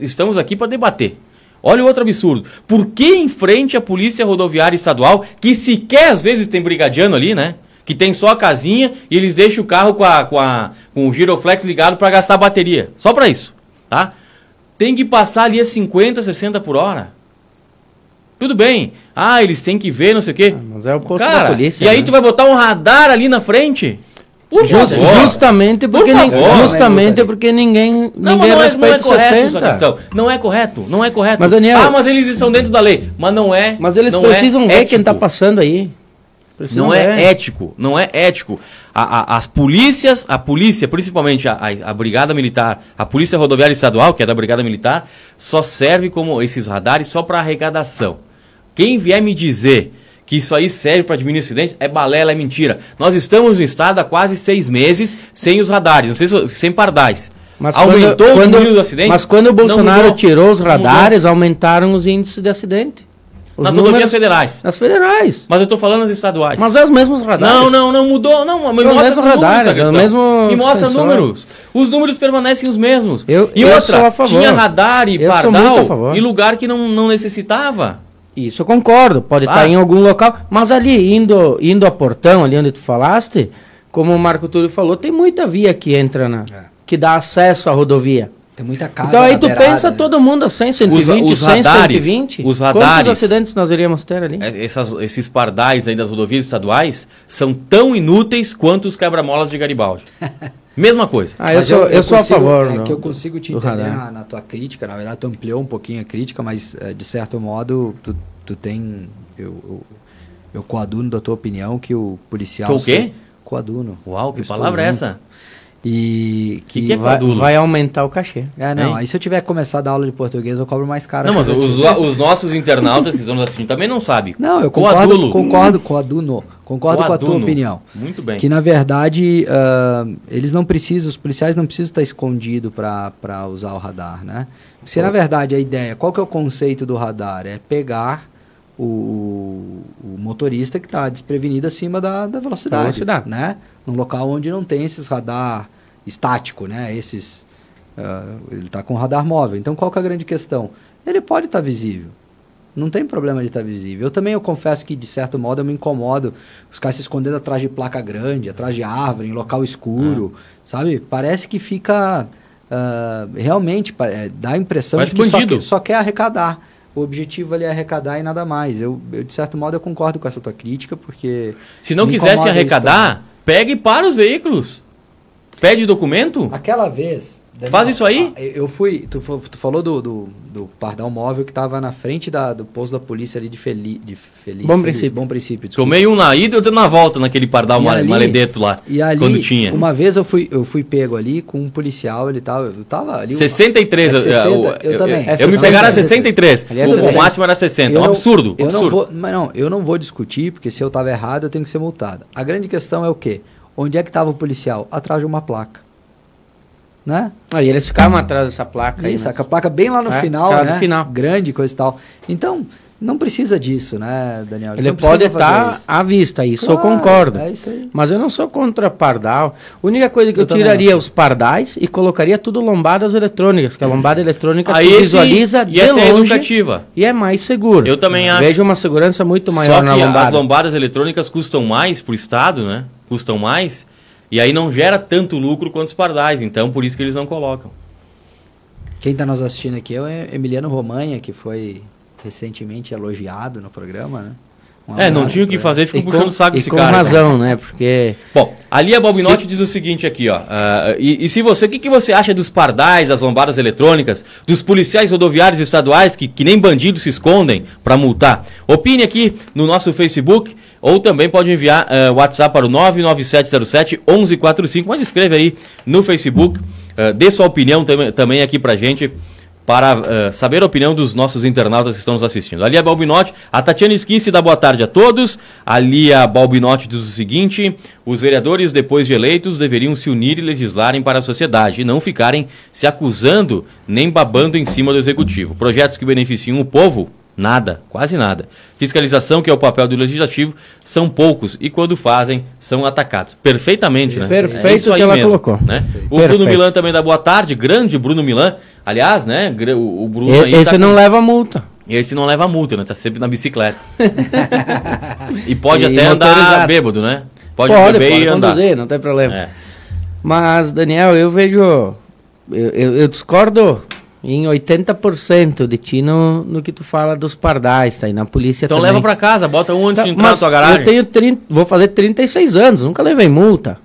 estamos aqui para debater. Olha o outro absurdo. Por que em frente à Polícia Rodoviária Estadual, que sequer às vezes tem brigadiano ali, né? Que tem só a casinha e eles deixam o carro com, a, com, a, com o giroflex ligado para gastar bateria. Só para isso, tá? Tem que passar ali a 50, 60 por hora. Tudo bem. Ah, eles têm que ver, não sei o quê. Mas é o posto Cara, da polícia. E aí né? tu vai botar um radar ali na frente? Por Just- justamente Por porque, nin- favor. justamente porque ninguém, Não, ninguém não é, não é correto essa 60. questão. Não é correto, não é correto. Mas, Daniel- ah, mas eles estão dentro da lei. Mas não é. Mas eles não precisam é ver quem está ético. passando aí. Precisam Não é ver. ético, não é ético. A- a- as polícias, a polícia, principalmente a, a- a Brigada Militar, a Polícia Rodoviária Estadual, que é da Brigada Militar, só serve como esses radares só para arrecadação. Quem vier me dizer que isso aí serve para diminuir acidentes é balela, é mentira. Nós estamos no estado há quase seis meses sem os radares, não sei se sem pardais. Mas Aumentou quando, o quando, número do acidente? Mas quando o Bolsonaro mudou. tirou os radares, aumentaram os índices de acidente. Os Nas números- rodovias federais. Nas federais. Mas eu tô falando nas estaduais. Mas é os mesmos radares. Não, não, não mudou. Não, me os mostra radares, é o mesmo Me mostra sensor. números. Os números permanecem os mesmos. Eu- e eu outra, tinha radar e Eu pardal em lugar que não, não necessitava. Isso eu concordo, pode Ah. estar em algum local, mas ali indo, indo a Portão, ali onde tu falaste, como o Marco Túlio falou, tem muita via que entra na É. que dá acesso à rodovia. Tem muita casa então aí tu beirada, pensa né? todo mundo a 100, 120, os 100, radares, 120. os Quantos radares- acidentes nós iríamos ter ali? É, Essas- esses pardais aí das rodovias estaduais são tão inúteis quanto os quebra-molas de Garibaldi. [LAUGHS] Mesma coisa. Ah, eu Mas sou, eu, sou a favor. É do- que eu consigo te entender na, na tua crítica. Na verdade, tu ampliou um pouquinho a crítica, mas eh, de certo modo, tu, tu tem. Eu, eu, eu coaduno da tua opinião que o policial. Que o quê? se- Coaduno. Uau, que Eu palavra é essa? E Que que é vai, vai aumentar o cachê. É, não. Hein? Aí se eu tiver que começar a dar aula de português, eu cobro mais caro. Não, mas os, os nossos internautas que estão nos assistindo também não sabem. Não, eu concordo, Coadulo. concordo, coaduno. Concordo com a tua opinião. Muito bem. Que na verdade ah, eles não precisam, os policiais não precisam estar escondidos para usar o radar, né? Se na verdade a ideia, qual que é o conceito do radar? É pegar o, o motorista que está desprevenido acima da, da velocidade, Velocidade. né? Num local onde não tem esses radar estático, né? Esses, ah, ele está com radar móvel. Então qual que é a grande questão? Ele pode estar visível. Não tem problema de estar visível. Eu também eu confesso que, de certo modo, eu me incomodo os caras se escondendo atrás de placa grande, atrás de árvore, em local escuro, sabe? Parece que fica. ah, realmente, é, dá a impressão Parece de que só, só quer arrecadar. O objetivo ali é arrecadar e nada mais. Eu, eu, de certo modo, eu concordo com essa tua crítica, porque. Se não quisesse arrecadar, pega e para os veículos. Pede documento. Aquela vez. Faz isso aí? ah, Eu fui. Tu, tu falou do, do, do pardal móvel que estava na frente da, do posto da polícia ali de Feliz. De Feliz Bom Feliz- princípio. Bom princípio. desculpa. Tomei um na ida e outro na volta naquele pardal E ali- maledeto lá. E ali, quando tinha. uma vez eu fui, eu fui pego ali com um policial, ele tava, eu tava ali. 63. É eu- 60, eu, eu também. Eu, me É pegaram a 63. 63. Ali é o, o 60. máximo era 60. Eu um não- absurdo. Eu não absurdo. vou, mas não, eu não vou discutir, porque se eu tava errado, eu tenho que ser multado. A grande questão é o quê? Onde é que tava o policial? Atrás de uma placa. Né? Aí eles ficavam atrás dessa placa aí. Isso, né? a placa bem lá no É, final, né? final. Grande, coisa e tal. Então, não precisa disso, né, Daniel? Eles Ele pode estar à vista, isso eu Claro, concordo. É isso aí. Mas eu não sou contra pardal. A única coisa que eu, Eu tiraria os pardais e colocaria tudo lombadas eletrônicas, que a lombada eletrônica Aí tu sim, visualiza e de é longe educativa. e é mais seguro. Eu também acho. Vejo uma segurança muito maior Só na que lombada. as lombadas eletrônicas custam mais pro Estado, né? Custam mais. E aí não gera tanto lucro quanto os pardais. Então, por isso que eles não colocam. Quem está nos assistindo aqui é o Emiliano Romanha, que foi recentemente elogiado no programa, né? É, não tinha o que pra fazer, E ficam com, puxando o saco e desse com cara. razão, né? Porque Bom, ali a Balbinotti diz o seguinte aqui, ó. ah, e, e se você, o que, que você acha dos pardais, as lombadas eletrônicas, dos policiais rodoviários estaduais que, que nem bandidos se escondem para multar? Opine aqui no nosso Facebook ou também pode enviar o WhatsApp para o 99707 1145, mas escreve aí no Facebook, ah, dê sua opinião também, também aqui pra gente. Para uh, saber a opinião dos nossos internautas que estão nos assistindo. Ali a Balbinotti, a Tatiana Esquisse dá boa tarde a todos. Ali a Balbinotti diz o seguinte: os vereadores, depois de eleitos, deveriam se unir e legislarem para a sociedade e não ficarem se acusando nem babando em cima do executivo. Projetos que beneficiam o povo Nada, quase nada. Fiscalização, que é o papel do legislativo, são poucos e quando fazem, são atacados. Perfeitamente, né? Perfeito é que ela mesmo, colocou. Né? O Perfeito. Bruno Milan também dá boa tarde, grande Bruno Milan. Aliás, né? O, Bruno e, aí. Esse tá não com... leva multa. Esse não leva multa, né? Tá sempre na bicicleta. [LAUGHS] e pode e até andar bêbado, né? Pode, pode beber pode e conduzir, andar. não tem problema. É. Mas, Daniel, eu vejo. Eu, eu, eu discordo em 80% de ti no, no que tu fala dos pardais, tá aí na polícia Então também. leva para casa, bota um antes de entrar na tua garagem. Eu tenho 30, vou fazer 36 anos, nunca levei multa.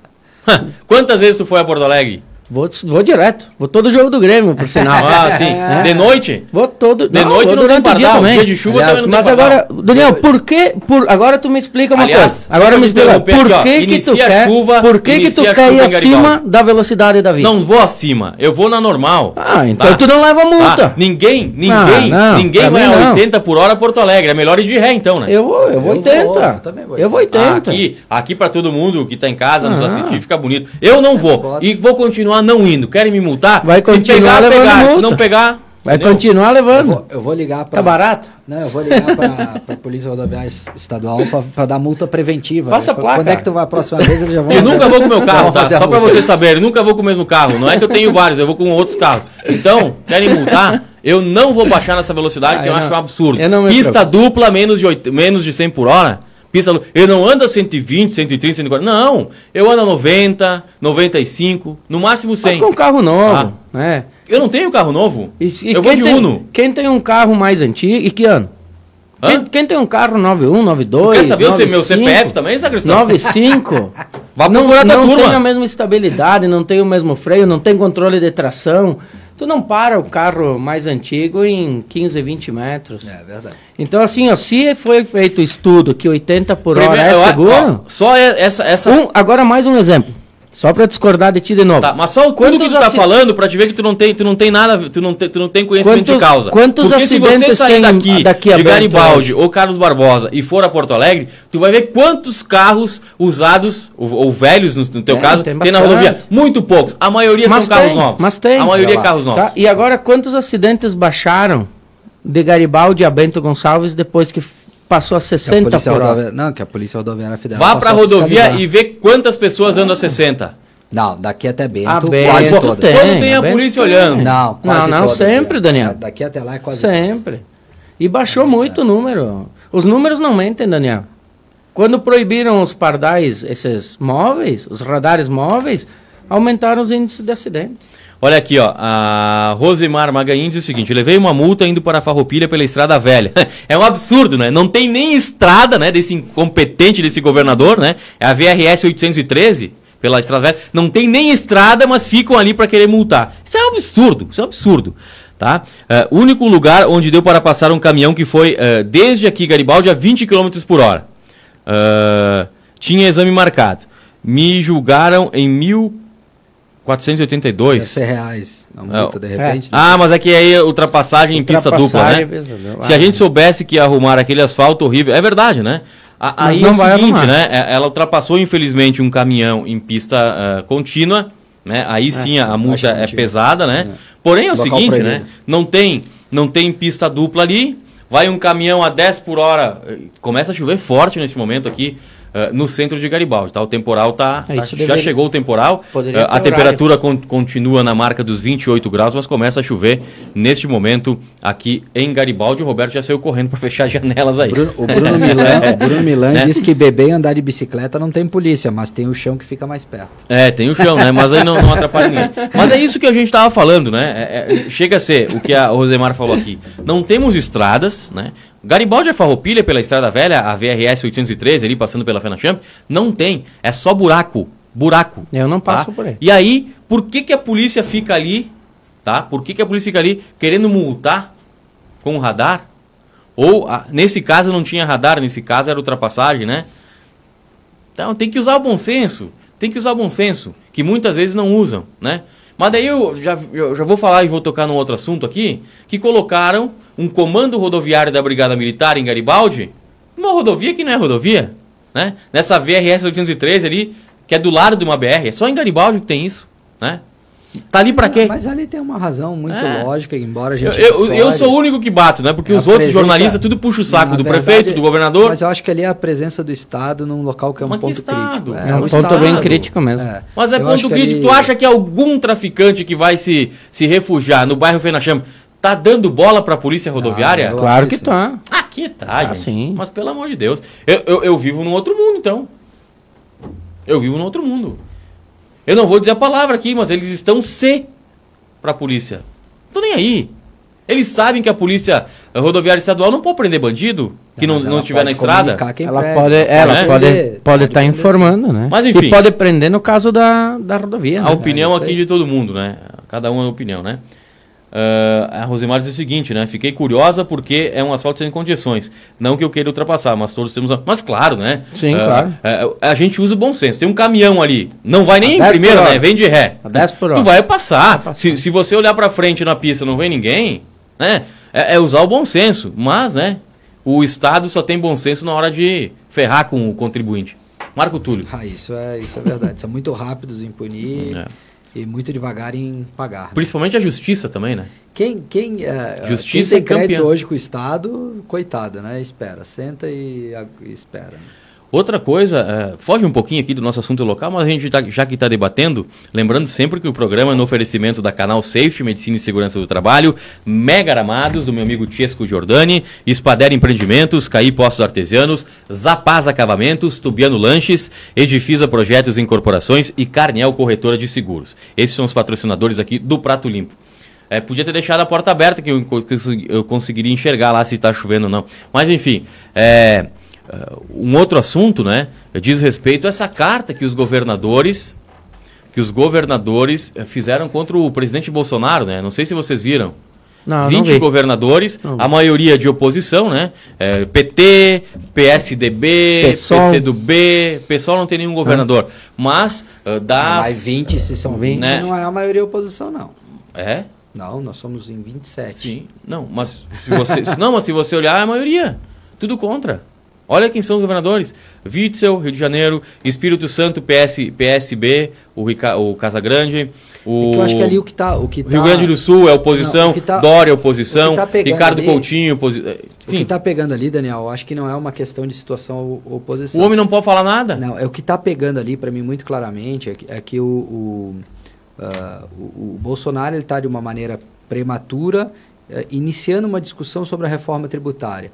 Quantas vezes tu foi a Porto Alegre? Vou, vou direto. Vou todo jogo do Grêmio, por sinal. [LAUGHS] ah, sim. É. De noite? Vou todo. De não, noite não tem pardal. Dia, também. dia de chuva Aliás, também não Mas agora, Daniel, por que... Por, agora tu me explica uma Aliás, coisa. Agora me explica. Por que, aqui, que tu quer... Chuva, por que, que tu quer ir acima da velocidade da vida? Não vou acima. Eu vou na normal. Ah, então tá? tu não leva multa. Ah, ninguém, ninguém, ah, não, ninguém vai a 80 por hora a Porto Alegre. É melhor ir de ré então, né? Eu vou, eu vou 80. Eu vou 80. Aqui, aqui pra todo mundo que tá em casa nos assistir, fica bonito. Eu não vou. E vou continuar não indo. Querem me multar? Vai continuar se pegar, pegar. Multa. Se não pegar. Vai entendeu? continuar levando. Eu vou, eu vou ligar para. Tá barato? Não, eu vou ligar para [LAUGHS] a Polícia Rodoviária Estadual para dar multa preventiva. Passa né? a placa. Quando é que tu vai a próxima vez? Eles já vão. Eu nunca vou com o meu [LAUGHS] carro, tá? Só para você saber, eu nunca vou com o mesmo carro. Não é que eu tenho vários, eu vou com outros carros. Então, querem multar? Eu não vou baixar nessa velocidade, ah, que eu, eu acho um absurdo. Pista dupla, menos de, 8, menos de 100 por hora. Pista, eu não ando a 120, 130, 140. Não, eu ando a 90, 95, no máximo 100. Mas com carro novo, ah. né? Eu não tenho carro novo. E, e eu vou de tem, Uno. Quem tem um carro mais antigo, e que ano? Quem, quem, tem um carro 91, 92, Quer saber 95, meu CPF também, sacristão? 95. [LAUGHS] Vá não, não tem a mesma estabilidade, não tem o mesmo freio, não tem controle de tração. Tu não para o carro mais antigo em 15, 20 metros. É verdade. Então, assim, ó, se foi feito estudo que 80 por Primeiro, hora é seguro. Ó, só essa. essa... Um, agora, mais um exemplo. Só para discordar de ti de novo. Tá, mas só o tudo que tu tá falando para te ver que tu não tem, tu não tem nada, tu não tem, tu não tem conhecimento quantos, de causa. Quantos Porque se você sair daqui, daqui de Garibaldi ou Carlos Barbosa e for a Porto Alegre, tu vai ver quantos carros usados ou, ou velhos no, no teu é, caso tem, tem, na rodovia. Muito poucos. A maioria mas são tem, carros novos. Mas tem. A maioria é carros novos. Tá? E agora quantos acidentes baixaram de Garibaldi a Bento Gonçalves depois que passou a 60 a por hora? Não, que a Polícia Rodoviária Federal Vá para a rodovia e vê quantas pessoas andam a 60. Não, daqui até Bento, a Bento quase todas. Tem, Quando tem a, a polícia olhando. Não, quase Não, não, todas, sempre, Daniel. Daqui até lá é quase Sempre. Todas. E baixou é, muito é. o número. Os números não mentem, Daniel. Quando proibiram os pardais, esses móveis, os radares móveis, aumentaram os índices de acidente. Olha aqui, ó, a Rosemar Magain diz o seguinte: levei uma multa indo para a Farroupilha pela estrada velha. [LAUGHS] é um absurdo, né? Não tem nem estrada, né, desse incompetente desse governador, né? É a VRS 813 pela estrada velha. Não tem nem estrada, mas ficam ali para querer multar. Isso é um absurdo, isso é um absurdo. Tá? Uh, único lugar onde deu para passar um caminhão que foi uh, desde aqui Garibaldi a 20 km por hora. Uh, tinha exame marcado. Me julgaram em 1482. Deve ser reais. Uma multa, de repente. É. Ah, mas é aí ultrapassagem, em pista dupla, né? É Se a gente soubesse que ia arrumar aquele asfalto horrível. É verdade, né? A, aí não é o vai seguinte, arrumar. né? É, ela ultrapassou, infelizmente, um caminhão em pista uh, contínua, né? Aí é, sim a, a multa é pesada, né? É. Porém é o Local seguinte, proibido. né? Não tem, não tem pista dupla ali, vai um caminhão a 10 por hora, eh, começa a chover forte nesse momento aqui. Uh, no centro de Garibaldi. Tá? O temporal tá, é, tá já deveria, chegou o temporal. Uh, a temperatura con continua na marca dos 28 graus, mas começa a chover neste momento aqui em Garibaldi. O Roberto já saiu correndo para [LAUGHS] fechar as janelas aí. Bruno, o Bruno Milan, [LAUGHS] o Bruno Milan né? disse que beber e andar de bicicleta não tem polícia, mas tem o chão que fica mais perto. É, tem o chão, né? Mas aí não, não atrapalha ninguém. Mas é isso que a gente estava falando, né? É, é, chega a ser o que a Rosemar falou aqui. Não temos estradas, né? Garibaldi é Farroupilha pela Estrada Velha, a VRS 813 ali passando pela Fenachamp, não tem, é só buraco, buraco. Eu não passo tá? por aí. E aí, por que que a polícia fica ali, tá? Por que que a polícia fica ali querendo multar com o radar? Ou, nesse caso não tinha radar, nesse caso era ultrapassagem, né? Então tem que usar o bom senso, tem que usar o bom senso, que muitas vezes não usam, né? Mas daí eu já, eu já vou falar e vou tocar num outro assunto aqui, que colocaram um comando rodoviário da Brigada Militar em Garibaldi, numa rodovia que não é rodovia, né? Nessa VRS 813 ali, que é do lado de uma BR, é só em Garibaldi que tem isso, né? Tá ali pra Mas- quê? Mas ali tem uma razão muito É. lógica, embora a Eu, gente. eu, eu discorde. sou o único que bato, né? Porque É os outros presença- jornalistas tudo puxa o saco do verdade, prefeito, do governador. Mas eu acho que ali é a presença do Estado num local que é um Mas ponto Estado? crítico. É um o ponto Estado. bem crítico mesmo. É. Mas é Eu ponto crítico. ali- Tu acha que algum traficante que vai se, se refugiar no bairro Fenacham tá dando bola pra polícia rodoviária? eu- Claro acho que que tá. Aqui tá, Ah, gente. sim. Mas pelo amor de Deus. Eu, eu, eu vivo num outro mundo, então. Eu vivo num outro mundo. Eu não vou dizer a palavra aqui, mas eles estão C pra polícia. Não tô nem aí. Eles sabem que a polícia rodoviária estadual não pode prender bandido que não, não estiver na pode estrada. Ela prega, pode, ela né? pode, prender, pode estar prender, informando, né? Mas, enfim. E pode prender no caso da, da rodovia. A né? opinião É aqui de todo mundo, né? Cada um é opinião, né? Ah, a Rosemar diz o seguinte, né? Fiquei curiosa porque é um asfalto sem condições. Não que eu queira ultrapassar, mas todos temos. a- Mas claro, né? Sim, Ah, claro. ah, a gente usa o bom senso. Tem um caminhão ali. Não vai nem A em 10 primeira, por hora. né? Vem de ré. A 10 por Tu hora. vai passar. Vai passar. Se, se você olhar pra frente na pista e não vem ninguém, né? É, é usar o bom senso. Mas, né? O Estado só tem bom senso na hora de ferrar com o contribuinte. Marco Túlio. Ah, isso é, isso é verdade. São muito rápidos em punir É. e muito devagar em pagar. Principalmente a justiça também, né? Quem, quem, é, Justiça quem tem crédito campeã. hoje com o Estado, coitado, né? Espera, senta e, e espera. né? Outra coisa, é, foge um pouquinho aqui do nosso assunto local, mas a gente tá, já que está debatendo, lembrando sempre que o programa é no oferecimento da Canal Safety, Medicina e Segurança do Trabalho, Mega Aramados, do meu amigo Tiesco Giordani, Espader Empreendimentos, Caí Postos Artesianos, Zapaz Acabamentos, Tubiano Lanches, Edifisa Projetos e Incorporações e Carnel Corretora de Seguros. Esses são os patrocinadores aqui do Prato Limpo. É, podia ter deixado a porta aberta que eu, eu conseguiria enxergar lá se está chovendo ou não. Mas enfim, é, um outro assunto, né, diz respeito a essa carta que os governadores que os governadores eh, fizeram contra o presidente Bolsonaro, né? Não sei se vocês viram. Não, não 20 vi. governadores, Não a maioria de oposição, né? É, PT, PSDB, PSOL. PCdoB, PSOL não tem nenhum governador. Mas uh, das... Mas 20, se são 20, Né? não é a maioria oposição, não. É? Não, nós somos em 27. Sim. Não, mas se você, [LAUGHS] não, mas se você olhar, é a maioria. Tudo contra. Olha quem são os governadores. Witzel, Rio de Janeiro, Espírito Santo, PS, PSB, o, Rica, o Casagrande, o É eu acho que ali o que tá. O que tá Rio Grande do Sul é oposição, Não, tá- Dória é oposição, tá Ricardo ali- Coutinho, oposi... eh, O que está pegando ali, Daniel, eu acho que não é uma questão de situação oposição. O homem não pode falar nada. Não, é o que está pegando ali, para mim, muito claramente, é que, é que o, o, ah, o- o Bolsonaro está, de uma maneira prematura, eh, iniciando uma discussão sobre a reforma tributária.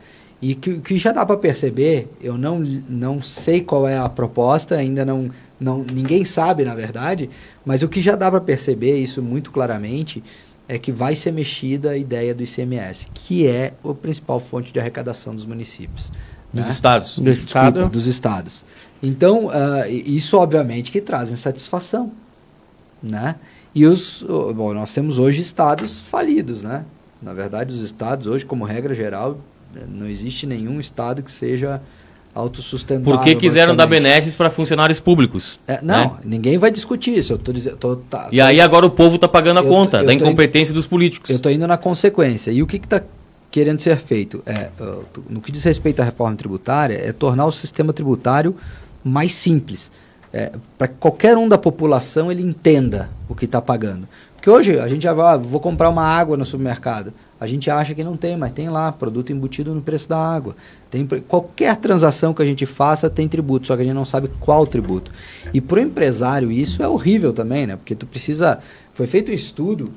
E que, que já dá para perceber, eu não, não sei qual é a proposta, ainda não, não ninguém sabe, na verdade, mas o que já dá para perceber, isso muito claramente, é que vai ser mexida a ideia do ICMS, que é a principal fonte de arrecadação dos municípios. Dos né? estados. Do Desculpa, estado. dos estados. Então, i- isso obviamente que traz insatisfação, né? E os, bom, nós temos hoje estados falidos, né? Na verdade, os estados hoje, como regra geral, não existe nenhum estado que seja autossustentável. Porque quiseram dar benesses para funcionários públicos. É, não, né? ninguém vai discutir isso. Eu tô dizendo, tô, tá, E aí agora o povo está pagando a tô- conta da tô incompetência dos políticos. Eu estou indo na consequência. E o que está querendo ser feito? É, no que diz respeito à reforma tributária, é tornar o sistema tributário mais simples. para que qualquer um da população ele entenda o que está pagando. Porque hoje a gente já vai, ah, vou comprar uma água no supermercado. A gente acha que não tem, mas tem lá, produto embutido no preço da água. Tem, qualquer transação que a gente faça tem tributo, só que a gente não sabe qual tributo. E para o empresário isso é horrível também, né? Porque tu precisa. Foi feito um estudo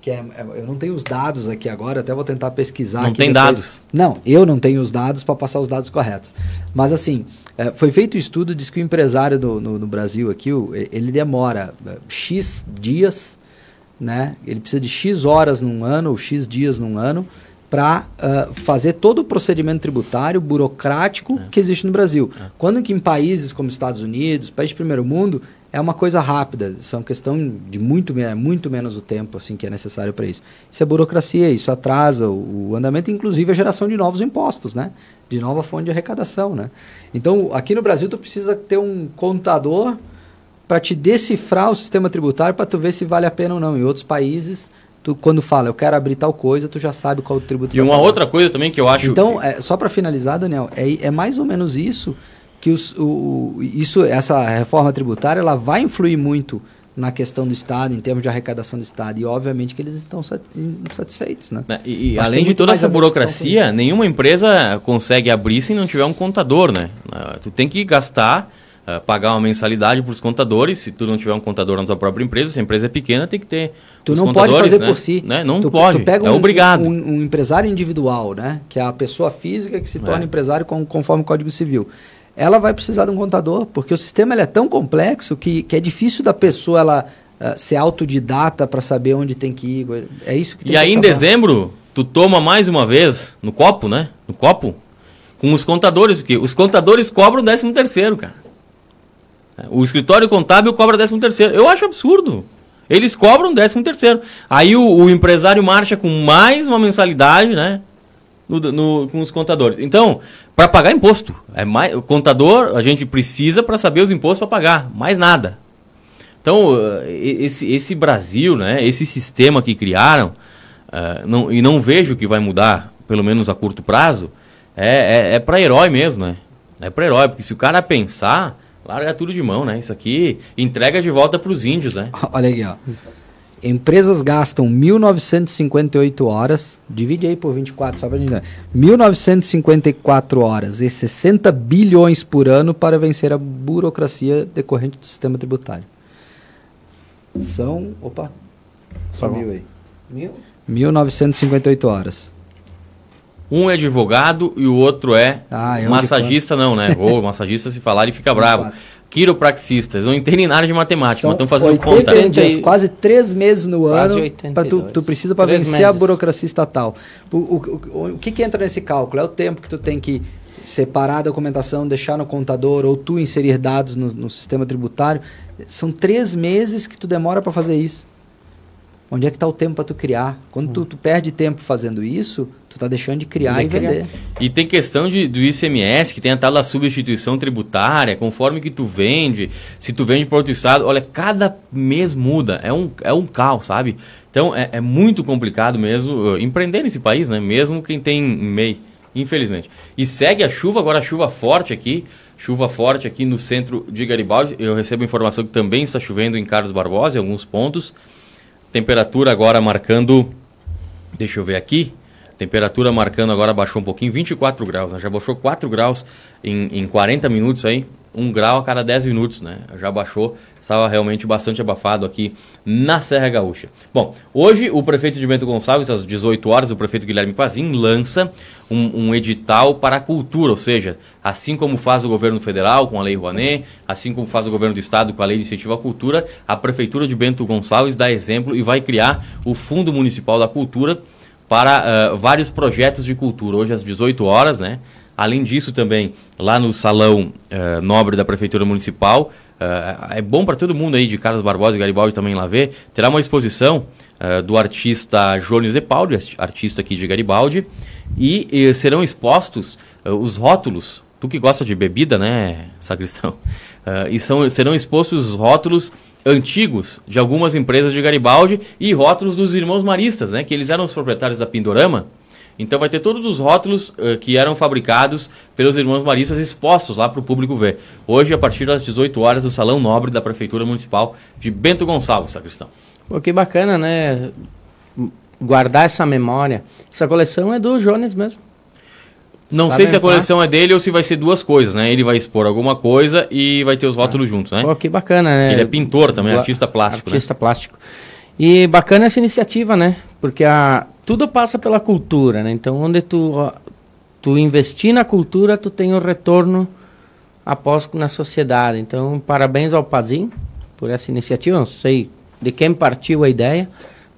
que é, é- eu não tenho os dados aqui agora, até vou tentar pesquisar. Não tem depois. dados. Não, eu não tenho os dados para passar os dados corretos. Mas assim, é, foi feito um estudo, diz que o empresário do- no, no Brasil aqui, o- ele demora é, X dias, né? Ele precisa de X horas num ano, ou X dias num ano, para fazer todo o procedimento tributário burocrático que existe no Brasil. Quando que em países como Estados Unidos, países de primeiro mundo, é uma coisa rápida, são questão de muito, me- muito menos o tempo assim que é necessário para isso. Isso é burocracia, isso atrasa o, o andamento, inclusive a geração de novos impostos, né? De nova fonte de arrecadação, né? Então, aqui no Brasil tu precisa ter um contador para te decifrar o sistema tributário para tu ver se vale a pena ou não. Em outros países, tu quando fala, eu quero abrir tal coisa, tu já sabe qual o tributo. E uma outra coisa também que eu acho. Então, é, só para finalizar, Daniel, é, é mais ou menos isso que os, o, isso, essa reforma tributária, ela vai influir muito na questão do Estado, em termos de arrecadação do Estado. E obviamente que eles estão insatisfeitos. Né? É, e, e além de toda essa burocracia, nenhuma empresa consegue abrir se não tiver um contador. Né? Ah, tu tem que gastar uh, pagar uma mensalidade para os contadores. Se tu não tiver um contador na tua própria empresa, se a empresa é pequena, tem que ter. Tu não pode fazer né? por si. Né? Não tu, pode. Tu pega é um, obrigado. Um, um, empresário individual, né? que é a pessoa física que se torna é. empresário com, conforme o Código Civil. Ela vai precisar de um contador, porque o sistema é tão complexo que, que é difícil da pessoa ela uh, ser autodidata para saber onde tem que ir. É isso que tem E que aí, acabar. em dezembro, tu toma mais uma vez no copo, né? No copo, com os contadores, porque os contadores cobram 13 terceiro, cara. O escritório contábil cobra 13 terceiro. Eu acho absurdo. Eles cobram 13 terceiro. Aí o, o, empresário marcha com mais uma mensalidade, né? No, no, com os contadores. Então, para pagar imposto, é mais, o contador a gente precisa para saber os impostos para pagar, mais nada. Então, esse, esse Brasil, né, esse sistema que criaram, uh, não, e não vejo que vai mudar, pelo menos a curto prazo, é, é, é para herói mesmo, né? É para herói, porque se o cara pensar, Larga tudo de mão, né? Isso aqui entrega de volta para os índios, né? [LAUGHS] Olha aqui, ó. Empresas gastam 1.958 horas, divide aí por 24, só para gente ver. 1.954 horas e 60 bilhões por ano para vencer a burocracia decorrente do sistema tributário. São. Opa! Sumiu aí. Mil? 1.958 horas. Um é advogado e o outro é ah, é massagista, não, né? Ou [LAUGHS] massagista, se falar, ele fica bravo. Quiropraxistas, não entendem nada de matemática, São mas estão fazendo conta. Dias, quase três meses no ano, para tu, tu precisa para vencer meses. a burocracia estatal. O, o, o, o que, que entra nesse cálculo? É o tempo que tu tem que separar a documentação, deixar no contador ou tu inserir dados no, no sistema tributário. São três meses que tu demora para fazer isso. Onde é que está o tempo para tu criar? Quando hum. tu, tu, perde tempo fazendo isso, tu está deixando de criar e criar. vender. E tem questão de, do ICMS, que tem a tal da substituição tributária, conforme que tu vende, se tu vende para outro estado, olha, cada mês muda, é um, é um caos, sabe? Então é, é muito complicado mesmo uh, empreender nesse país, né? Mesmo quem tem MEI, infelizmente. E segue a chuva, agora a chuva forte aqui, chuva forte aqui no centro de Garibaldi. Eu recebo informação que também está chovendo em Carlos Barbosa, em alguns pontos. Temperatura agora marcando. Deixa eu ver aqui. Temperatura marcando agora baixou um pouquinho, 24 graus, né? Já baixou 4 graus em, em 40 minutos aí. 1 grau a cada 10 minutos, né? Já baixou estava realmente bastante abafado aqui na Serra Gaúcha. Bom, hoje o prefeito de Bento Gonçalves, às 18 horas, o prefeito Guilherme Pazin lança um, um, edital para a cultura, ou seja, assim como faz o governo federal com a Lei Rouanet, assim como faz o governo do estado com a Lei de Incentivo à Cultura, a prefeitura de Bento Gonçalves dá exemplo e vai criar o Fundo Municipal da Cultura para uh, vários projetos de cultura. Hoje às 18 horas, né? Além disso, também, lá no Salão uh, Nobre da Prefeitura Municipal, Uh, é bom para todo mundo aí de Carlos Barbosa e Garibaldi também lá ver. Terá uma exposição do artista Jones de Paulo, artista aqui de Garibaldi, e, e serão expostos os rótulos. Tu que gosta de bebida, né, sacristão? [LAUGHS] e são, serão expostos os rótulos antigos de algumas empresas de Garibaldi e rótulos dos irmãos maristas, né, que eles eram os proprietários da Pindorama. Então vai ter todos os rótulos uh, que eram fabricados pelos irmãos maristas expostos lá para o público ver. Hoje, a partir das 18 horas, no Salão Nobre da Prefeitura Municipal de Bento Gonçalves, sacristão. Pô, que bacana, né? Guardar essa memória. Essa coleção é do Jones mesmo. Não sei se a coleção é dele ou se vai ser duas coisas, né? Ele vai expor alguma coisa e vai ter os rótulos ah. juntos, né? Pô, que bacana, né? Ele é pintor também, artista plástico, né? Artista né? plástico. E bacana essa iniciativa, né? Porque a, tudo passa pela cultura, né? Então, onde tu, tu investir na cultura, tu tem o retorno após na sociedade. Então, parabéns ao Pazim por essa iniciativa. Não sei de quem partiu a ideia,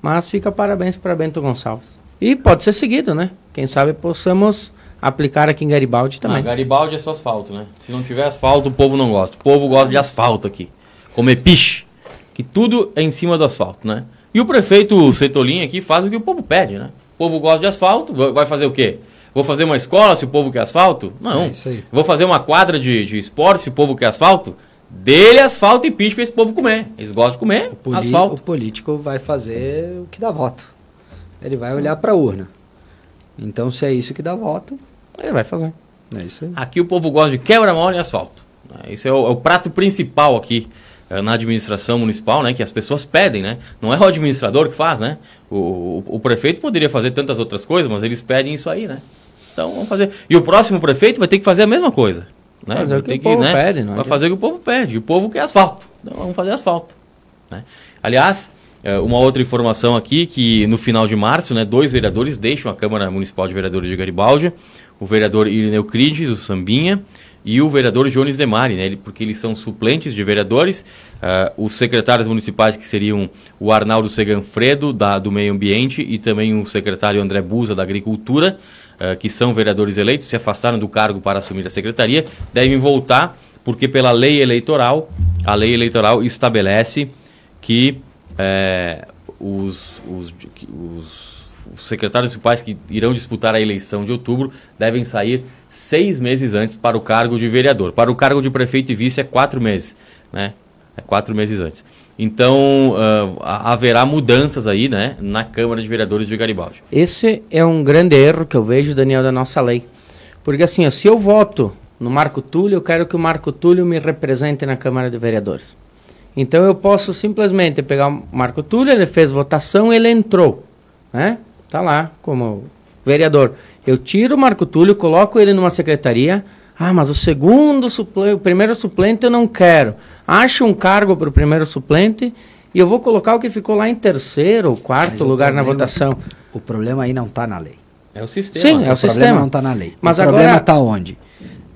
mas fica parabéns para Bento Gonçalves. E pode ser seguido, né? Quem sabe possamos aplicar aqui em Garibaldi também. Ah, Garibaldi é só asfalto, né? Se não tiver asfalto, o povo não gosta. O povo gosta de asfalto aqui. Comer piche. Que tudo é em cima do asfalto, né? E o prefeito Setolin aqui faz o que o povo pede, né? O povo gosta de asfalto, vai fazer o quê? Vou fazer uma escola se o povo quer asfalto? Não. É Vou fazer uma quadra de, de esporte se o povo quer asfalto? Dele asfalto e pitch para esse povo comer. Eles gostam de comer O, asfalto. o político vai fazer o que dá voto. Ele vai olhar para a urna. Então, se é isso que dá voto, Ele vai fazer. é isso aí. Aqui o povo gosta de quebra-mola e asfalto. né? Esse é o, é o prato principal aqui eh, na administração municipal, né? Que as pessoas pedem, né? Não é o administrador que faz, né? O, o, o prefeito poderia fazer tantas outras coisas, mas eles pedem isso aí, né? Então vamos fazer. E o próximo prefeito vai ter que fazer a mesma coisa. Né? Fazer Vai o que o povo pede, não Vai adianta. fazer o que o povo pede. E o povo quer asfalto. Então vamos fazer asfalto. né? Aliás, uma outra informação aqui, que no final de março, né, dois vereadores deixam a Câmara Municipal de Vereadores de Garibaldi, o vereador Irineu Crides, o Sambinha, e o vereador Jones Demari, né, porque eles são suplentes de vereadores, ah, os secretários municipais que seriam o Arnaldo Seganfredo, da, do Meio Ambiente, e também o secretário André Busa, da Agricultura, ah, que são vereadores eleitos, se afastaram do cargo para assumir a secretaria, devem voltar, porque pela lei eleitoral, a lei eleitoral estabelece que é, os, os, os- os secretários municipais que irão disputar a eleição de outubro devem sair seis meses antes para o cargo de vereador. Para o cargo de prefeito e vice é quatro meses, né? É quatro meses antes. Então, ah, haverá mudanças aí, né, na Câmara de Vereadores de Garibaldi. Esse é um grande erro que eu vejo, Daniel, da nossa lei. Porque assim, ó, se eu voto no Marco Túlio, eu quero que o Marco Túlio me represente na Câmara de Vereadores. Então eu posso simplesmente pegar o Marco Túlio, ele fez votação, ele entrou, né? Tá lá como vereador. Eu tiro o Marco Túlio, coloco ele numa secretaria. Ah, mas o segundo suplente, o primeiro suplente eu não quero. Acho um cargo para o primeiro suplente e eu vou colocar o que ficou lá em terceiro ou quarto lugar na problema- votação. O problema aí não está na lei. É o sistema. Sim, né? é o o sistema. problema não está na lei. Mas o problema agora- está onde?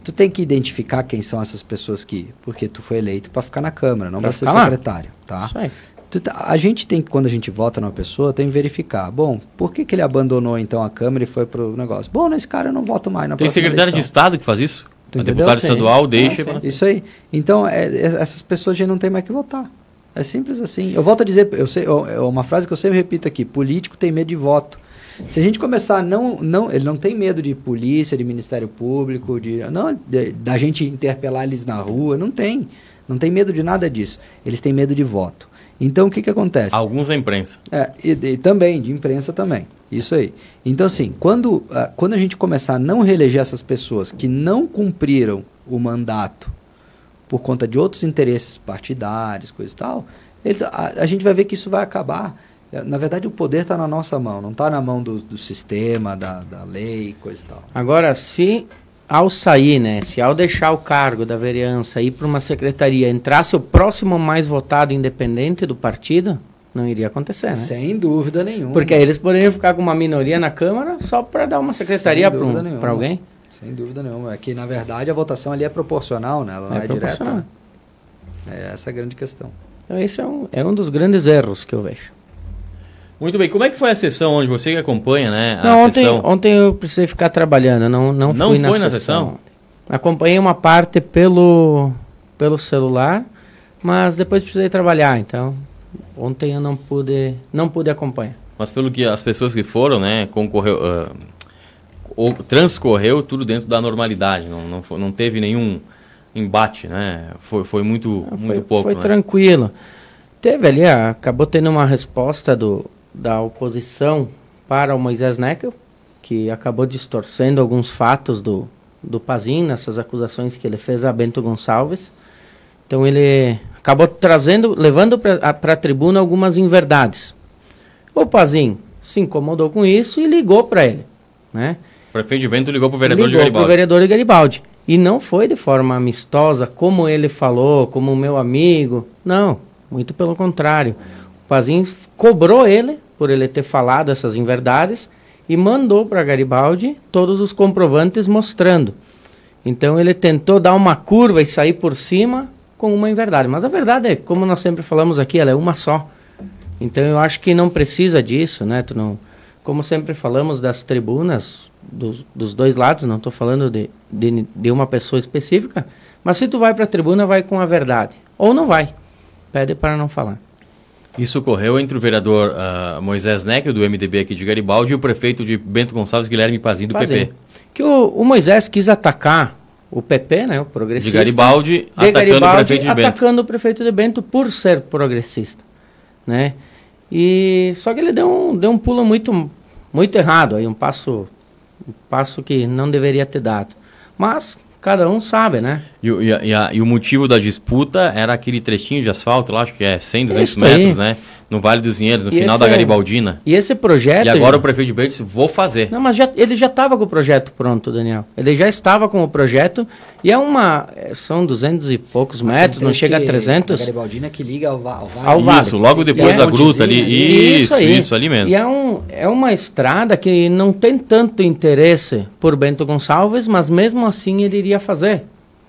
Tu tem que identificar quem são essas pessoas que... Porque tu foi eleito para ficar na Câmara, não Pra para ser ficar lá. secretário, tá? Isso aí. Tu tá- a gente tem que, quando a gente vota numa pessoa, tem que verificar. Bom, por que, que ele abandonou então a Câmara e foi pro negócio? Bom, nesse cara eu não voto mais na Tem secretário de eleição. Estado que faz isso? Tu O entendeu? deputado Sim. estadual deixa. Ah, Isso aí. Então, é- é- essas pessoas já não tem mais que votar. É simples assim. Eu volto a dizer, eu sei, eu- é uma frase que eu sempre repito aqui: político tem medo de voto. Se a gente começar a não, não, ele não tem medo de polícia, de Ministério Público, de não da gente interpelar eles na rua, não tem, não tem medo de nada disso. Eles têm medo de voto. Então o que que acontece? Alguns da imprensa. É, e, e também, de imprensa também. Isso aí. Então, assim, quando, ah, quando a gente começar a não reeleger essas pessoas que não cumpriram o mandato por conta de outros interesses partidários, coisa e tal, eles, a, a gente vai ver que isso vai acabar. É, Na verdade, o poder está na nossa mão, não está na mão do, do sistema, da, da lei, coisa e tal. Agora, se ao sair, né, se ao deixar o cargo da vereança ir para uma secretaria entrasse o próximo mais votado independente do partido, não iria acontecer, né? Sem dúvida nenhuma. Porque aí eles poderiam ficar com uma minoria na Câmara só para dar uma secretaria para um, alguém. Sem dúvida nenhuma. É que, na verdade, a votação ali é proporcional, né? Ela não É é, direta. proporcional. né? É essa a grande questão. Então esse é um, é um dos grandes erros que eu vejo. Muito bem. Como é que foi a sessão onde você que acompanha, né? A não, ontem, sessão? ontem eu precisei ficar trabalhando, não, não, Não fui na foi na sessão. sessão? Acompanhei uma parte pelo, pelo celular, mas depois precisei trabalhar, então ontem eu não pude, não pude acompanhar. Mas pelo que as pessoas que foram, né, concorreu, ou transcorreu tudo dentro da normalidade, não, não, não teve nenhum embate, né? Foi, foi muito, Ah, muito foi, pouco. foi né? tranquilo. Teve ali, ah, acabou tendo uma resposta do, da oposição para o Moisés Neckel, que acabou distorcendo alguns fatos do, do Pazin, nessas acusações que ele fez a Bento Gonçalves. Então ele acabou trazendo, levando para a tribuna algumas inverdades. O Pazin se incomodou com isso e ligou para ele, né? O prefeito Bento ligou pro vereador ligou Garibaldi. vereador de Garibaldi. E não foi de forma amistosa, como ele falou, como meu amigo. Não, muito pelo contrário. Pazin cobrou ele por ele ter falado essas inverdades e mandou para Garibaldi todos os comprovantes mostrando. Então ele tentou dar uma curva e sair por cima com uma inverdade. Mas a verdade é, como nós sempre falamos aqui, ela é uma só. Então eu acho que não precisa disso, né? Tu não, como sempre falamos das tribunas dos, dos dois lados, não estou falando de, de, de uma pessoa específica, mas se tu vai para a tribuna, vai com a verdade. Ou não vai. Pede para não falar. Isso ocorreu entre o vereador ah, Moisés Neckel, do MDB aqui de Garibaldi, e o prefeito de Bento Gonçalves, Guilherme Pazin, do Fazem. PP. Que o, o Moisés quis atacar o PP, né, o progressista. De Garibaldi, de atacando Garibaldi, o prefeito de Bento. atacando o prefeito de Bento por ser progressista, né? E só que ele deu um, deu um pulo muito muito errado, aí um passo um passo que não deveria ter dado. Mas cada um sabe, né? E, o- e a- e a- e o motivo da disputa era aquele trechinho de asfalto, lá, acho que é 100, 200 Isso aí. metros, né? No Vale dos Vinhedos, no E final esse da é- Garibaldina. E esse projeto E agora o prefeito de Bento disse, vou fazer. Não, mas já, ele já estava com o projeto pronto, Daniel. Ele já estava com o projeto e é uma. é, são 200 e poucos metros, não chega a 300. A Garibaldina que liga ao, ao vale. Ao vale. Isso, logo depois é da um gruta ali. pontezinho Isso, isso, ali mesmo. E é, um, é uma estrada que não tem tanto interesse por Bento Gonçalves, mas mesmo assim ele iria fazer.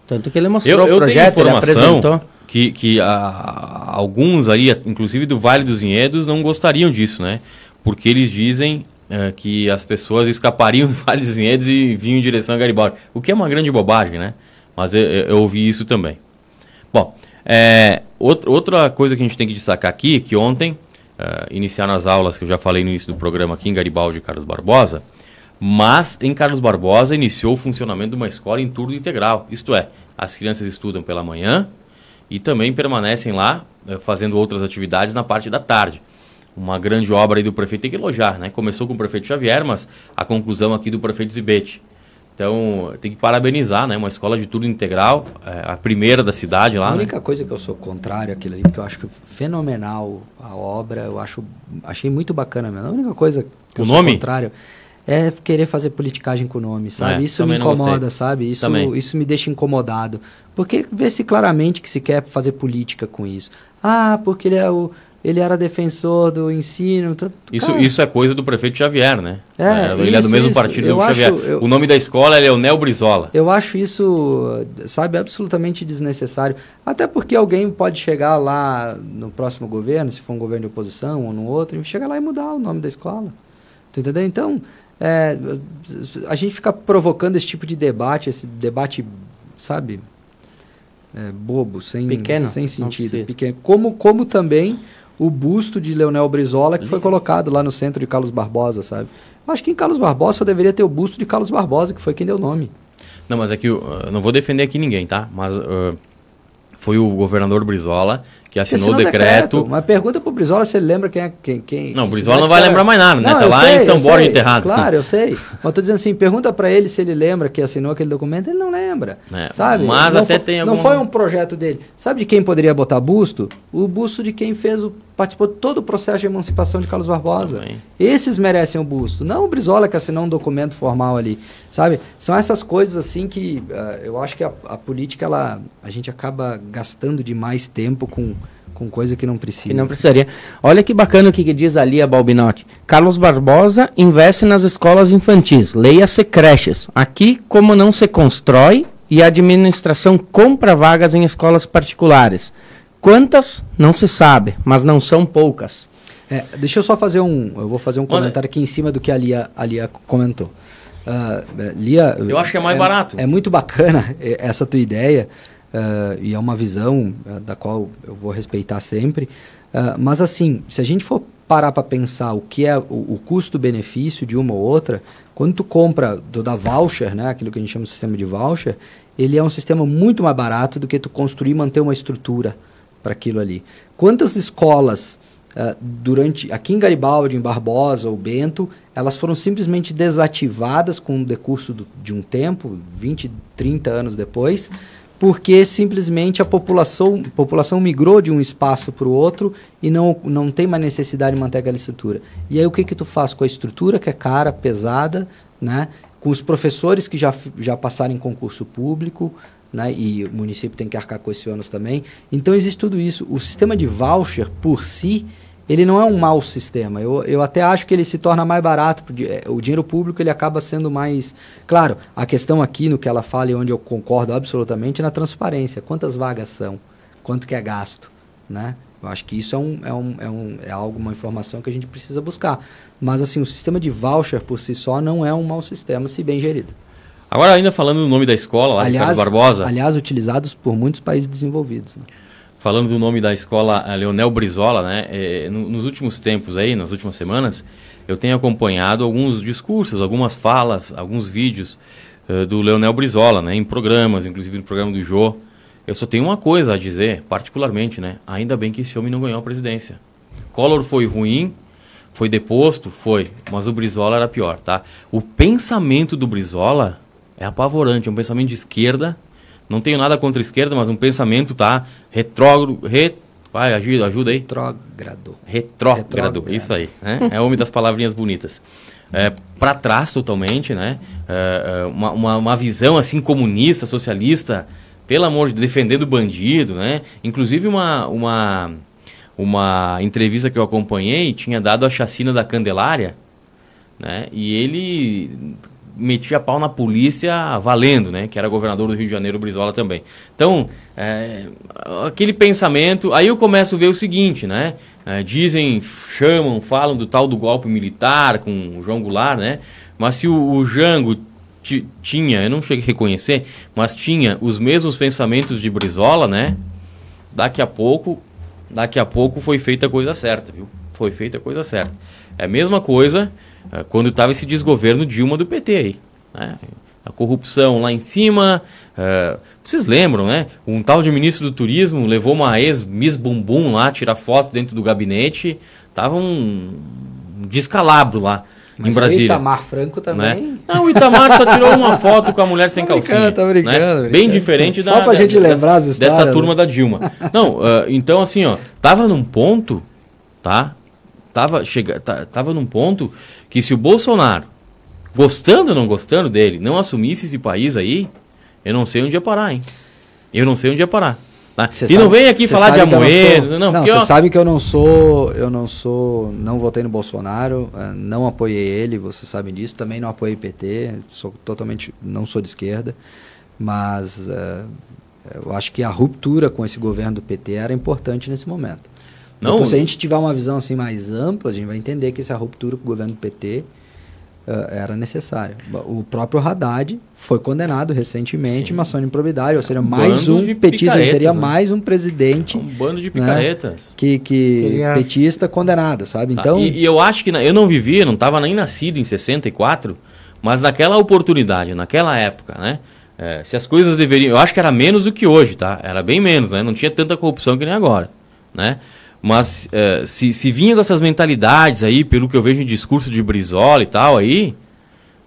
Tanto que ele mostrou Eu, eu o projeto, tenho ele apresentou. Que, que ah, alguns aí, inclusive do Vale dos Vinhedos, não gostariam disso, né? Porque eles dizem eh, que as pessoas escapariam do [LAUGHS] Vale dos Vinhedos e vinham em direção a Garibaldi. O que é uma grande bobagem, né? Mas eu, eu- eu ouvi isso também. Bom, é, outra, outra coisa que a gente tem que destacar aqui, é que ontem eh, iniciaram as aulas, que eu já falei no início do programa aqui em Garibaldi e Carlos Barbosa, mas em Carlos Barbosa iniciou o funcionamento de uma escola em turno integral. Isto é, as crianças estudam pela manhã e também permanecem lá eh, fazendo outras atividades na parte da tarde. Uma grande obra aí do prefeito tem que elogiar, né? Começou com o prefeito Xavier, mas a conclusão aqui do prefeito Zibete. Então, tem que parabenizar, né? Uma escola de turno integral, eh, a primeira da cidade lá, A né? única coisa que eu sou contrário àquilo ali, porque eu acho fenomenal a obra, eu acho, achei muito bacana mesmo. A única coisa que O eu sou nome? É querer fazer politicagem com o nome, sabe? É, isso me incomoda, sabe? Isso, Também. isso me deixa incomodado. Porque vê-se claramente que se quer fazer política com isso. Ah, porque ele é o ele era defensor do ensino. tá- Isso, cara, isso é coisa do prefeito Xavier, né? É, ele é do isso, mesmo isso. partido Eu do acho- Xavier. eu- O nome da escola é Leonel Brizola. Eu acho isso, sabe, absolutamente desnecessário. Até porque alguém pode chegar lá no próximo governo, se for um governo de oposição ou no outro, e chegar lá e mudar o nome da escola. Tu entendeu? Então, é, a gente fica provocando esse tipo de debate, esse debate, sabe, é, bobo, sem, Pequeno, sem sentido. Pequeno. Como, como também o busto de Leonel Brizola, que foi colocado lá no centro de Carlos Barbosa, sabe? Eu acho que em Carlos Barbosa só deveria ter o busto de Carlos Barbosa, que foi quem deu o nome. Não, mas é que eu uh, não vou defender aqui ninguém, tá? Mas uh, foi o governador Brizola que assinou o decreto. Mas pergunta pro Brizola se ele lembra quem é quem. quem Não, o Brizola não vai lembrar mais nada, né? Tá eu lá em São Borja sei. enterrado. Claro, eu sei. Mas tô dizendo assim, pergunta pra ele se ele lembra que assinou aquele documento, ele não lembra. É, sabe? mas não até fo- tem Não algum- foi um projeto dele. Sabe de quem poderia botar busto? O busto de quem fez o participou de todo o processo de emancipação de Carlos Barbosa. Também. Esses merecem o busto, não o Brizola que assinou um documento formal ali, sabe? São essas coisas assim que ah, eu acho que a, a política ela a gente acaba gastando demais tempo com, com coisa que não precisa. Que não precisaria. Olha que bacana o que, que diz ali a Balbinotti. Carlos Barbosa investe nas escolas infantis, leia-se creches. Aqui, como não se constrói e a administração compra vagas em escolas particulares. Quantas? Não se sabe, mas não são poucas. É, deixa eu só fazer um. Eu vou fazer um comentário aqui em cima do que a Lia, a Lia comentou. É, Lia. Eu acho que é mais barato. É muito bacana [LAUGHS] essa tua ideia, ah, e é uma visão ah, da qual eu vou respeitar sempre. Mas assim, se a gente for parar para pensar o que é o, o custo-benefício de uma ou outra, quando tu compra do da voucher, né, aquilo que a gente chama de sistema de voucher, ele é um sistema muito mais barato do que tu construir e manter uma estrutura para aquilo ali. Quantas escolas ah, durante aqui em Garibaldi, em Barbosa ou Bento, elas foram simplesmente desativadas com o decurso do- de um tempo, 20, 30 anos depois, porque simplesmente a população, população migrou de um espaço para o outro e não, não tem mais necessidade de manter aquela estrutura. E aí o que que tu faz com a estrutura que é cara, pesada, né? com os professores que já, já passaram em concurso público, né? e o município tem que arcar com esse ônus também. Então existe tudo isso. O sistema de voucher por si, ele não é um mau sistema. Eu, eu até acho que ele se torna mais barato. eh, O dinheiro público ele acaba sendo mais. Claro, a questão aqui no que ela fala e onde eu concordo absolutamente é na transparência. Quantas vagas são? Quanto que é gasto? Né? Eu acho que isso é, um, é, um, é, um, é algo, uma informação que a gente precisa buscar. Mas assim, o sistema de voucher por si só não é um mau sistema, se bem gerido. Agora, ainda falando do nome da escola, lá aliás, Carlos Barbosa, aliás, utilizados por muitos países desenvolvidos. Né? falando do nome da escola eh, Leonel Brizola, né? eh, no- nos últimos tempos aí, nas últimas semanas, eu tenho acompanhado alguns discursos, algumas falas, alguns vídeos uh, do Leonel Brizola, né? Em programas, inclusive no programa do Jô. Eu só tenho uma coisa a dizer, particularmente, né? Ainda bem que esse homem não ganhou a presidência. Collor foi ruim, foi deposto, foi, mas o Brizola era pior, tá? O pensamento do Brizola é apavorante, é um pensamento de esquerda. Não tenho nada contra a esquerda, mas um pensamento, tá? Retrógrado, re... Vai, ajuda, ajuda aí. Retrógrado. Retrógrado, Retrógrado. isso aí. Né? É homem das palavrinhas bonitas. É, para trás totalmente, né? É, é, uma, uma, uma visão assim comunista, socialista, pelo amor de defendendo o bandido, né? Inclusive uma, uma, uma entrevista que eu acompanhei tinha dado a chacina da Candelária, né? E ele metia pau na polícia valendo, né? Que era governador do Rio de Janeiro, Brizola também. Então, é, aquele pensamento... Aí eu começo a ver o seguinte, né? É, dizem, chamam, falam do tal do golpe militar com o João Goulart, né? Mas se o, o Jango tinha, eu não cheguei a reconhecer, mas tinha os mesmos pensamentos de Brizola, né? Daqui a pouco, daqui a pouco foi feita a coisa certa, viu? Foi feita a coisa certa. É a mesma coisa quando estava esse desgoverno Dilma do PT aí, né? A corrupção lá em cima, uh, vocês lembram, né? Um tal de ministro do turismo levou uma ex-miss bumbum lá, tirar foto dentro do gabinete, tava um descalabro lá. Mas em Brasília. O Itamar Franco também. Né? Não, o Itamar só tirou uma foto com a mulher sem calcinha. Tá brincando, né? brincando. Bem diferente da. Só pra gente lembrar as histórias. Dessa turma né? da Dilma. Não, uh, então assim, ó, tava num ponto, tá? Tava, chega, tava num ponto que se o Bolsonaro, gostando ou não gostando dele, não assumisse esse país aí, eu não sei onde ia parar, hein? Eu não sei onde ia parar. Tá? E não vem aqui falar de Amoedo, não. Não, você sabe que eu não sou, eu não sou, não votei no Bolsonaro, eh, não apoiei ele, você sabe disso. Também não apoiei PT, sou totalmente, não sou de esquerda, mas uh, eu acho que a ruptura com esse governo do PT era importante nesse momento. Não. Depois, se a gente tiver uma visão assim mais ampla, a gente vai entender que essa ruptura com o governo do PT uh, era necessária. O próprio Haddad foi condenado recentemente, uma ação de improbidade, ou seja, um mais um petista, teria né? mais um presidente. Um bando de né, picaretas. Né, que, que Seria... petista condenado, sabe? Tá, então. E, e, eu acho que na, eu não vivia, não estava nem nascido em 64, mas naquela oportunidade, naquela época, né? É, se as coisas deveriam. Eu acho que era menos do que hoje, tá? Era bem menos, né? Não tinha tanta corrupção que nem agora, né? Mas é, se, se vinha com essas mentalidades aí, pelo que eu vejo em discurso de Brizola e tal aí,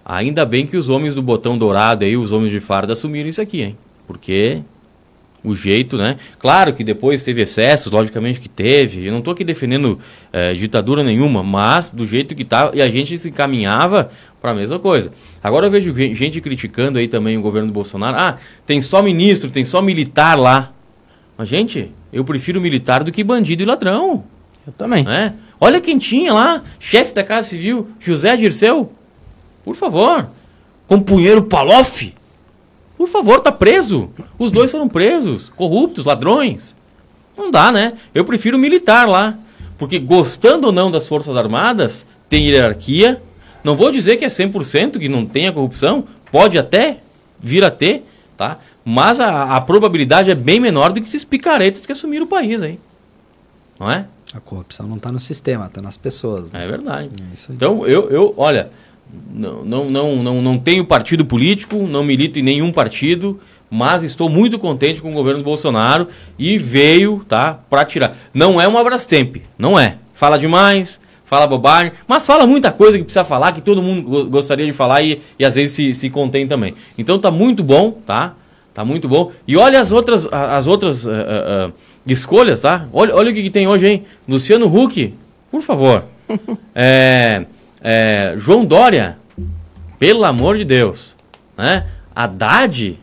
ainda bem que os homens do botão dourado aí, os homens de farda, assumiram isso aqui, hein? Porque o jeito, né? Claro que depois teve excessos, logicamente que teve. Eu não estou aqui defendendo é, ditadura nenhuma, mas do jeito que tá, e a gente se encaminhava para a mesma coisa. Agora eu vejo gente criticando aí também o governo do Bolsonaro. Ah, tem só ministro, tem só militar lá. Mas, gente, eu prefiro militar do que bandido e ladrão. Eu também. É? Olha quem tinha lá, chefe da Casa Civil, José Dirceu. Por favor. Companheiro Paloff. Por favor, tá preso. Os dois foram presos. Corruptos, ladrões. Não dá, né? Eu prefiro militar lá. Porque gostando ou não das Forças Armadas, tem hierarquia. Não vou dizer que é 100% que não tenha corrupção. Pode até vir a ter, tá? Mas a, a probabilidade é bem menor do que esses picaretas que assumiram o país aí. Não é? A corrupção não está no sistema, está nas pessoas. Né? É verdade. É então, eu, eu, olha, não, não, não, não, não tenho partido político, não milito em nenhum partido, mas estou muito contente com o governo do Bolsonaro e veio, tá, para tirar. Não é uma Brastemp, não é. Fala demais, fala bobagem, mas fala muita coisa que precisa falar, que todo mundo gostaria de falar e, e às vezes se, se contém também. Então tá muito bom, tá? Tá muito bom. E olha as outras, as outras uh, uh, escolhas, tá? Olha, olha o que, que, tem hoje, hein? Luciano Huck, por favor. [LAUGHS] é, é, João Dória, pelo amor de Deus. Né? Haddad,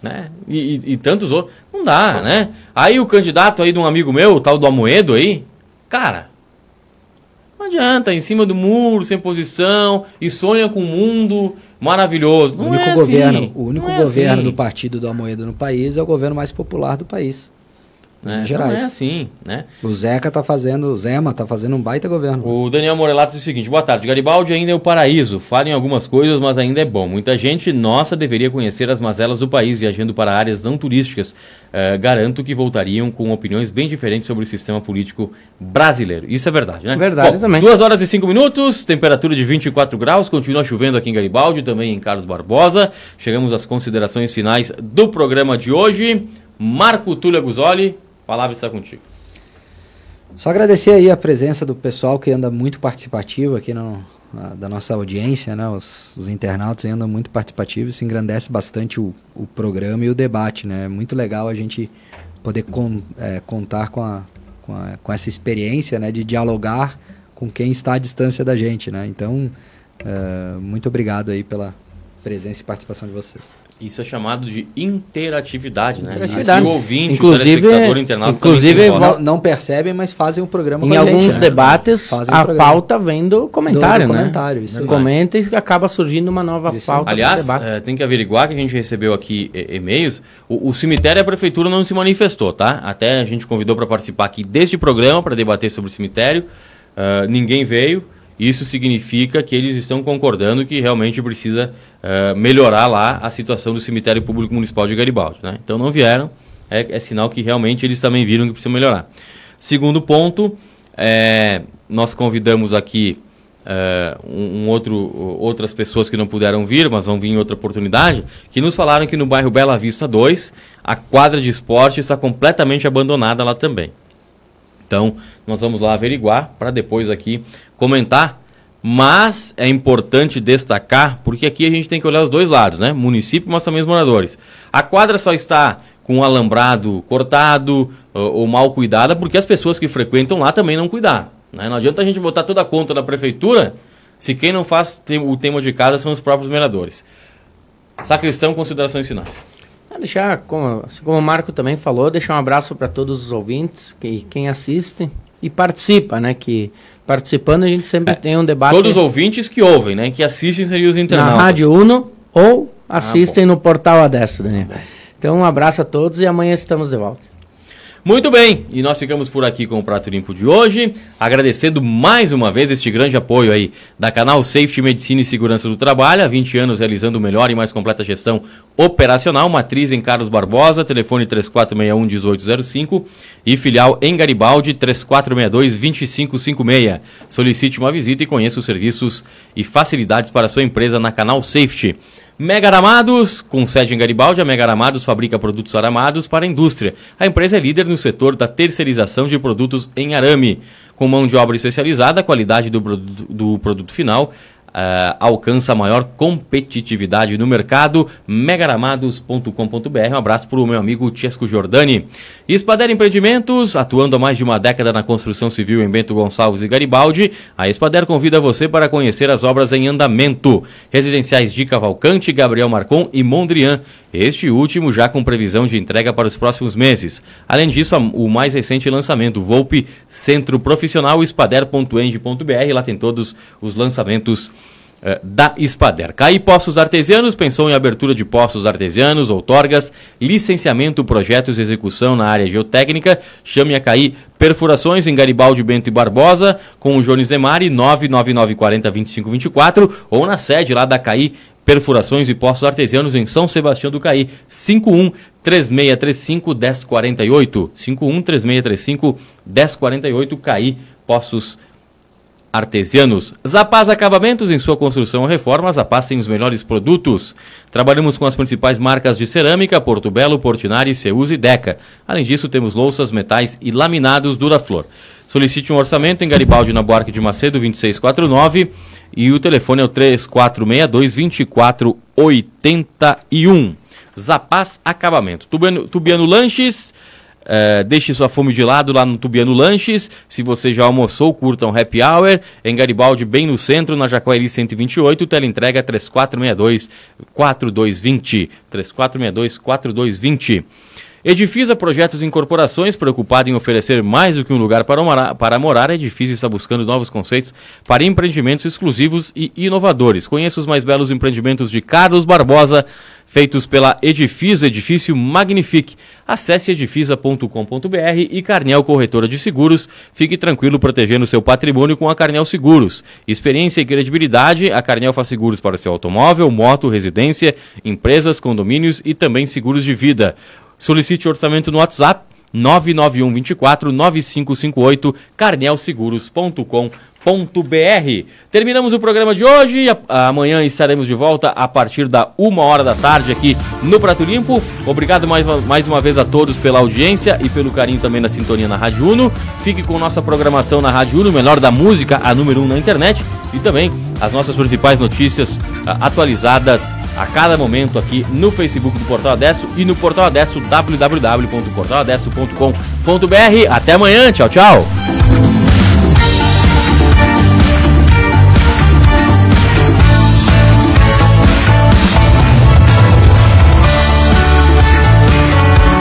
né? E, e, e, tantos outros. Não dá, né? Aí o candidato aí de um amigo meu, o tal do Amoedo aí, cara, não adianta, em cima do muro, sem posição, e sonha com um mundo maravilhoso. Não o único é governo, assim. o único é governo assim. do partido do Amoedo no país é o governo mais popular do país. Né? Minas Gerais. Não é assim, né? O Zeca tá fazendo, o Zema tá fazendo um baita governo. O Daniel Morelato diz o seguinte: boa tarde. Garibaldi ainda é o paraíso. Falem algumas coisas, mas ainda é bom. Muita gente nossa deveria conhecer as mazelas do país, viajando para áreas não turísticas. Eh, garanto que voltariam com opiniões bem diferentes sobre o sistema político brasileiro. Isso é verdade, né? Verdade Bom, também. Duas horas e cinco minutos, temperatura de 24 graus, continua chovendo aqui em Garibaldi, também em Carlos Barbosa. Chegamos às considerações finais do programa de hoje. Marco Túlio Aguzoli, a palavra está contigo. Só agradecer aí a presença do pessoal que anda muito participativo aqui no, na- da nossa audiência, né? Os, os internautas andam muito participativos, isso engrandece bastante o, o programa e o debate, né? É muito legal a gente poder con- é, contar com, a, com, a- com essa experiência, né? De dialogar com quem está à distância da gente, né? Então, é, muito obrigado aí pela presença e participação de vocês. Isso é chamado de interatividade, né? Interatividade. E o ouvinte, Inclusive- o internauta inclusive, também tem voz. Não, não percebem, mas fazem o programa Em com a gente, alguns né? debates, o a programa. pauta vem do comentário, Do- do né? comentário, isso aí. Comenta e acaba surgindo uma nova Isso. pauta Aliás, eh, tem que averiguar que a gente recebeu aqui e-mails. O, o cemitério e a prefeitura não se manifestou, tá? Até a gente convidou para participar aqui deste programa para debater sobre o cemitério. Ah, ninguém veio. Isso significa que eles estão concordando que realmente precisa ah, melhorar lá a situação do cemitério público municipal de Garibaldi, né? Então não vieram. É, é sinal que realmente eles também viram que precisa melhorar. Segundo ponto, é, nós convidamos aqui um, um outro, outras pessoas que não puderam vir, mas vão vir em outra oportunidade, que nos falaram que no bairro Bela Vista 2, a quadra de esporte está completamente abandonada lá também. Então, nós vamos lá averiguar para depois aqui comentar. Mas é importante destacar, porque aqui a gente tem que olhar os dois lados, né? Município, mas também os moradores. A quadra só está com o alambrado cortado ou, mal cuidada, porque as pessoas que frequentam lá também não cuidaram. Né? Não adianta a gente botar toda a conta da prefeitura se quem não faz o tema de casa são os próprios moradores. Sacristão, considerações finais. Ah, Deixar, como, assim como o Marco também falou, deixar um abraço para todos os ouvintes, que, quem assiste e participa, né? Que participando a gente sempre tem um debate Todos os ouvintes que ouvem, né? Que assistem seriam os na internautas. Rádio Uno ou assistem bom. no portal Adesso, Daniel. Então um abraço a todos e amanhã estamos de volta. Muito bem, e nós ficamos por aqui com o Prato Limpo de hoje, agradecendo mais uma vez este grande apoio aí da Canal Safety Medicina e Segurança do Trabalho, há 20 anos realizando melhor e mais completa gestão operacional, matriz em Carlos Barbosa, telefone 3461-1805 e filial em Garibaldi 3462-2556. Solicite uma visita e conheça os serviços e facilidades para a sua empresa na Canal Safety. Mega Aramados, com sede em Garibaldi, a Mega Aramados fabrica produtos aramados para a indústria. A empresa é líder no setor da terceirização de produtos em arame. Com mão de obra especializada, a qualidade do, produto- do produto final ah, alcança maior competitividade no mercado. megaramados.com.br. Um abraço para o meu amigo Chesco Giordani. Espader Empreendimentos, atuando há mais de uma década na construção civil em Bento Gonçalves e Garibaldi, a Espader convida você para conhecer as obras em andamento. Residenciais de Cavalcante, Gabriel Marcon e Mondrian. Este último já com previsão de entrega para os próximos meses. Além disso, o mais recente lançamento, Volpe Centro Profissional Espader.eng.br. Lá tem todos os lançamentos eh, da Espader. CAI Poços Artesianos pensou em abertura de poços artesianos, outorgas, licenciamento, projetos e execução na área geotécnica. Chame a CAI Perfurações em Garibaldi, Bento e Barbosa com o Jones Demari 99940 2524 ou na sede lá da CAI Perfurações e Poços Artesianos em São Sebastião do Caí 51 3635 1048 51 3635 1048 Caí Poços Artesianos. Zapaz Acabamentos em sua construção ou reforma, Zapaz tem os melhores produtos. Trabalhamos com as principais marcas de cerâmica, Porto Belo, Portinari, Seus e Deca. Além disso, temos louças, metais e laminados Duraflor. Solicite um orçamento em Garibaldi na Buarque de Macedo 2649 e o telefone é o 3462 2481. Zapaz Acabamento. Tubiano, Tubiano Lanches, eh, deixe sua fome de lado lá no Tubiano Lanches. Se você já almoçou, curta um happy hour. Em Garibaldi, bem no centro, na Jacuairi 128. Teleentrega 3462 4220. 3462 4220. Edifisa Projetos e Incorporações, preocupado em oferecer mais do que um lugar para morar, para morar, a Edifisa está buscando novos conceitos para empreendimentos exclusivos e inovadores. Conheça os mais belos empreendimentos de Carlos Barbosa, feitos pela Edifisa Edifício Magnifique. Acesse edifisa.com.br e Carnel Corretora de Seguros. Fique tranquilo protegendo seu patrimônio com a Carnel Seguros. Experiência e credibilidade, a Carnel faz seguros para seu automóvel, moto, residência, empresas, condomínios e também seguros de vida. Solicite orçamento no WhatsApp 991 24 9558 carnelseguros.com.br. Terminamos o programa de hoje. Amanhã estaremos de volta a partir da uma hora da tarde aqui no Prato Limpo. Obrigado mais, mais uma vez a todos pela audiência e pelo carinho também na sintonia na Rádio Uno. Fique com nossa programação na Rádio Uno, melhor da música, a número 1 um na internet. E também as nossas principais notícias atualizadas a cada momento aqui no Facebook do Portal Adesso e no Portal Adesso www.portaladesso.com.br. Até amanhã, tchau, tchau.